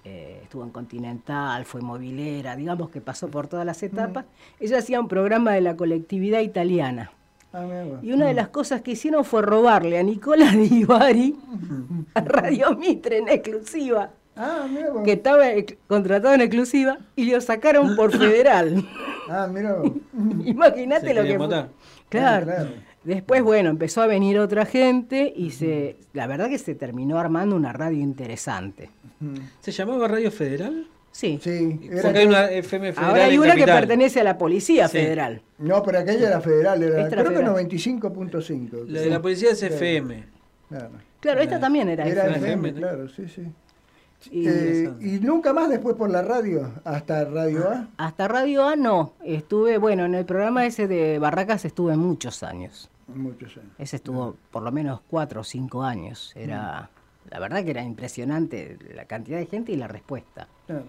eh, estuvo en Continental, fue movilera, digamos que pasó por todas las etapas. Ella hacía un programa de la colectividad italiana. Ah, y una de las cosas que hicieron fue robarle a Nicolás Divari a Radio Mitre en exclusiva. Ah, que estaba contratado en exclusiva y lo sacaron por federal. Ah, mira. Imagínate lo que fue. Claro. claro. Después, bueno, empezó a venir otra gente y se, la verdad que se terminó armando una radio interesante. ¿Se llamaba Radio Federal? Sí. sí Porque hay una FM federal. Ahora hay una que pertenece a la Policía Federal. No, pero aquella era federal, era, creo que 95.5. La de la Policía es FM. Claro, esta también era, era FM. claro, sí, sí. Eh, y, nunca más después por la radio, hasta Radio A. Hasta Radio A no, estuve, bueno, en el programa ese de Barracas estuve muchos años. Muchos años. Ese estuvo por lo menos cuatro o cinco años. Era, la verdad que era impresionante la cantidad de gente y la respuesta. Claro.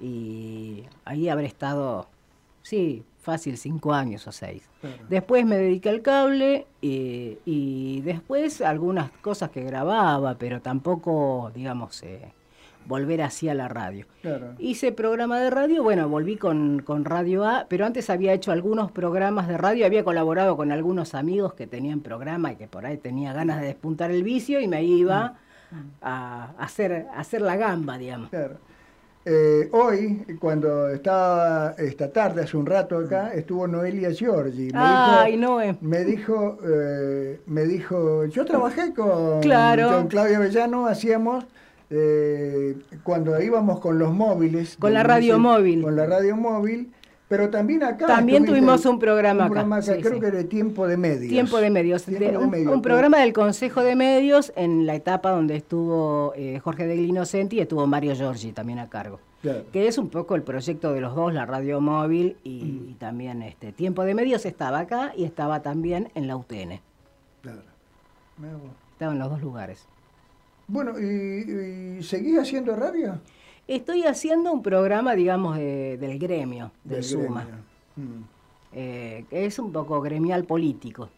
Y ahí habré estado, sí, fácil cinco años o seis. Después me dediqué al cable y, y, después algunas cosas que grababa, pero tampoco, digamos, eh, volver así a la radio. Hice programa de radio, bueno, volví con, Radio A, pero antes había hecho algunos programas de radio, había colaborado con algunos amigos que tenían programa y que por ahí tenía ganas de despuntar el vicio y me iba mm. a, hacer, hacer la gamba, digamos. Eh, hoy, cuando estaba esta tarde, hace un rato acá, mm. estuvo Noelia Giorgi. Me Ay, dijo, Noé. Me dijo, eh, me dijo, yo trabajé con, con Claudia Avellano, hacíamos eh, cuando íbamos con los móviles. Con la radio móvil. Con la radio móvil. Pero también acá. También tuvimos un programa, acá. creo que era Tiempo de Medios. Tiempo de Medios. un, programa del Consejo de Medios en la etapa donde estuvo eh, Jorge de Glinocenti y estuvo Mario Giorgi también a cargo. Que es un poco el proyecto de los dos, la radio móvil y, mm. también este Tiempo de Medios estaba acá y estaba también en la UTN. Claro. Estaba en los dos lugares. Bueno, ¿y, seguís haciendo radio? Estoy haciendo un programa, digamos, del gremio, del, Suma. Mm. Eh, que es un poco gremial político.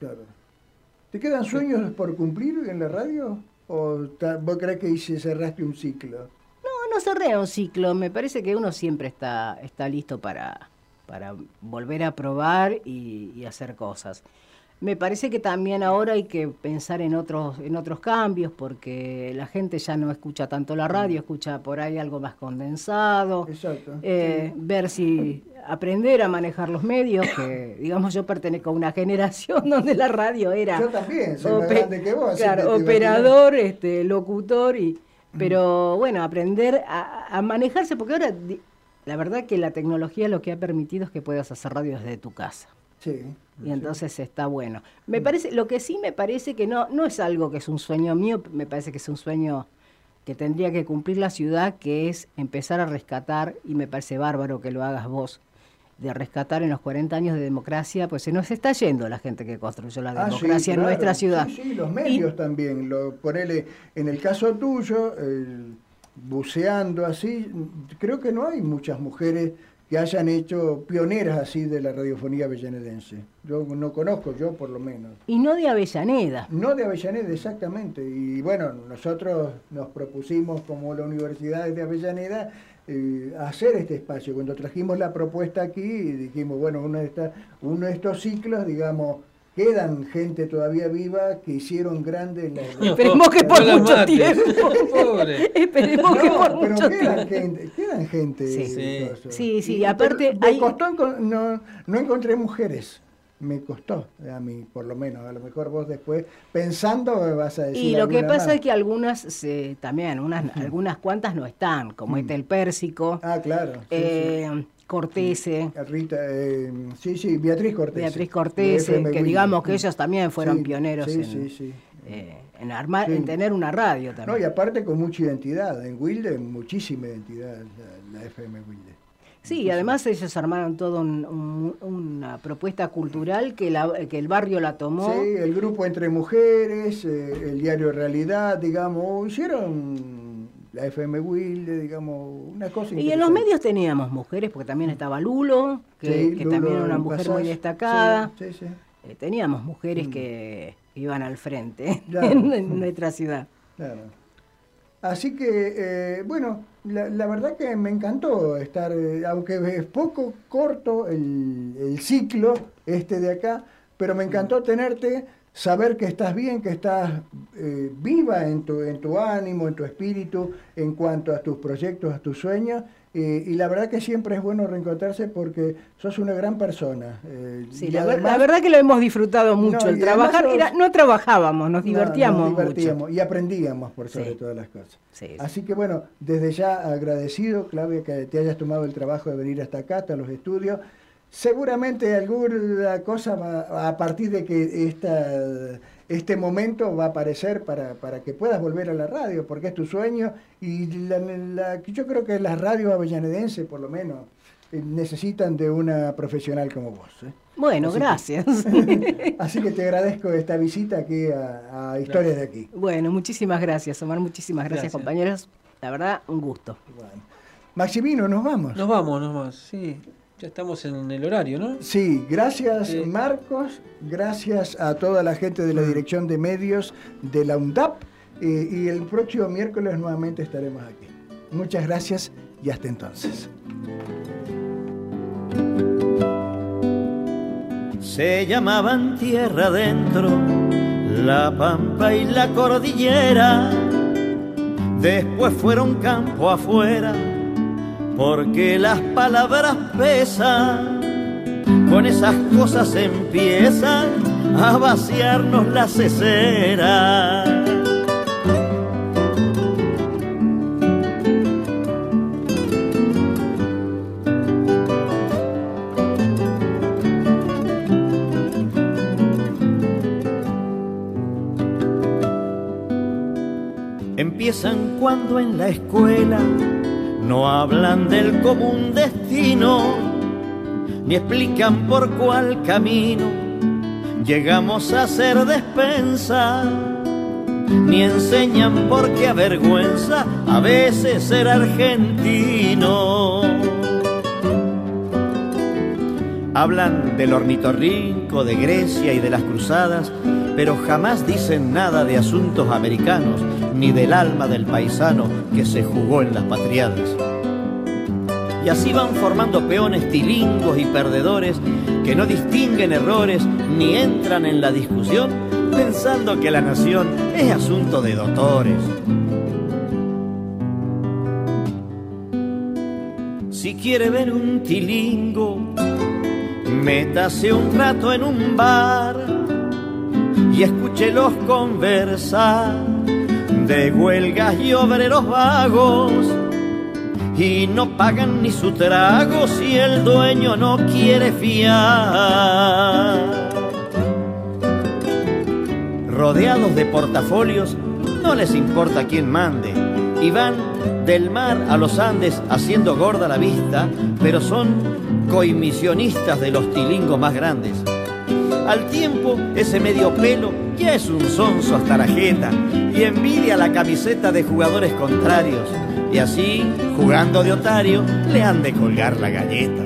Claro. ¿Te quedan sueños por cumplir en la radio? ¿O vos crees que cerraste un ciclo? No, no cerré un ciclo. Me parece que uno siempre está, está listo para, para volver a probar y hacer cosas. Me parece que también ahora hay que pensar en otros, en otros cambios, porque la gente ya no escucha tanto la radio, escucha por ahí algo más condensado. Exacto. Eh, ver si aprender a manejar los medios, que digamos yo pertenezco a una generación donde la radio era yo también, soy más grande que vos, claro, operador, este, locutor y pero bueno, aprender a, a, manejarse, porque ahora la verdad que la tecnología lo que ha permitido es que puedas hacer radio desde tu casa. Sí. Y entonces está bueno. Me parece, lo que sí me parece que no, no es algo que es un sueño mío, me parece que es un sueño que tendría que cumplir la ciudad, que es empezar a rescatar, y me parece bárbaro que lo hagas vos, de rescatar en los 40 años de democracia, pues se nos está yendo la gente que construyó la ah, democracia en nuestra ciudad. Sí, sí los medios también. Lo, ponele, en el caso tuyo, buceando así, creo que no hay muchas mujeres que hayan hecho pioneras así de la radiofonía avellanedense. Yo no conozco, yo por lo menos. Y no de Avellaneda. No de Avellaneda, exactamente. Y bueno, nosotros nos propusimos como la Universidad de Avellaneda eh, hacer este espacio. Cuando trajimos la propuesta aquí, dijimos, bueno, uno de, uno de estos ciclos, digamos, quedan gente todavía viva que hicieron grandes Esperemos que por mucho tiempo. Esperemos que por pero mucho quedan Gente, quedan gente. Sí, sí, sí, aparte. Me costó, no, no encontré mujeres me costó, a mí por lo menos, a lo mejor vos después pensando vas a decir. Y lo que pasa es que algunas se, también, unas, algunas cuantas no están, como este el Pérsico. Ah, claro. eh, Cortese. Rita, eh, sí, sí, Beatriz Cortese. Beatriz Cortese, que digamos que ellos también fueron pioneros en, eh, en, armar, en tener una radio también. No, y aparte con mucha identidad. En Wilde, muchísima identidad la, FM Wilde. Sí, y además ellos armaron toda una propuesta cultural que, la, que el barrio la tomó. Sí, el grupo Entre Mujeres, eh, el diario Realidad, digamos, hicieron la FM Wilde, digamos, una cosa Y en los medios teníamos mujeres, porque también estaba Lulo, que, también era una mujer muy destacada. Sí, sí, eh, teníamos mujeres mm. que iban al frente en, nuestra ciudad. Claro. Así que, eh, bueno, la, verdad que me encantó estar, eh, aunque es poco corto el, el ciclo este de acá, pero me encantó tenerte, saber que estás bien, que estás eh, viva en tu, en tu ánimo, en tu espíritu, en cuanto a tus proyectos, a tus sueños. y la verdad que siempre es bueno reencontrarse porque sos una gran persona. Eh, sí, la, verdad que lo hemos disfrutado mucho. el trabajar, no trabajábamos, nos divertíamos, nos divertíamos Y aprendíamos por sobre todas las cosas. Así que bueno, desde ya agradecido, Claudia, que te hayas tomado el trabajo de venir hasta acá, hasta los estudios. Seguramente alguna cosa va, a partir de que esta, este momento va a aparecer para, para, que puedas volver a la radio, porque es tu sueño y la, yo creo que las radios avellanedenses, por lo menos, eh, necesitan de una profesional como vos. ¿eh? Bueno, gracias. así que te agradezco esta visita aquí a, Historias de aquí. Bueno, muchísimas gracias, Omar, muchísimas gracias, compañeros. La verdad, un gusto. Maximino, nos vamos. Nos vamos, nos vamos, sí. Ya estamos en el horario, ¿no? Sí, gracias Marcos, gracias a toda la gente de la mm. Dirección de Medios de la UNDAP eh, y el próximo miércoles nuevamente estaremos aquí. Muchas gracias y hasta entonces. Se llamaban tierra adentro, la pampa y la cordillera, después fueron campo afuera porque las palabras pesan, con esas cosas empiezan a vaciarnos la cesera. Empiezan cuando en la escuela no hablan del común destino, ni explican por cuál camino llegamos a ser despensa, ni enseñan por qué avergüenza a veces ser argentino. Hablan del ornitorrinco, de Grecia y de las cruzadas, pero jamás dicen nada de asuntos americanos ni del alma del paisano que se jugó en las patriadas. Y así van formando peones tilingos y perdedores que no distinguen errores ni entran en la discusión pensando que la nación es asunto de doctores. Si quiere ver un tilingo, métase un rato en un bar y escúchelos conversar de huelgas y obreros vagos y no pagan ni su trago si el dueño no quiere fiar. Rodeados de portafolios, no les importa quién mande y van del mar a los Andes haciendo gorda la vista, pero son coimisionistas de los tilingos más grandes. Al tiempo, ese medio pelo ya es un sonso hasta la jeta y envidia la camiseta de jugadores contrarios. Y así, jugando de otario, le han de colgar la galleta.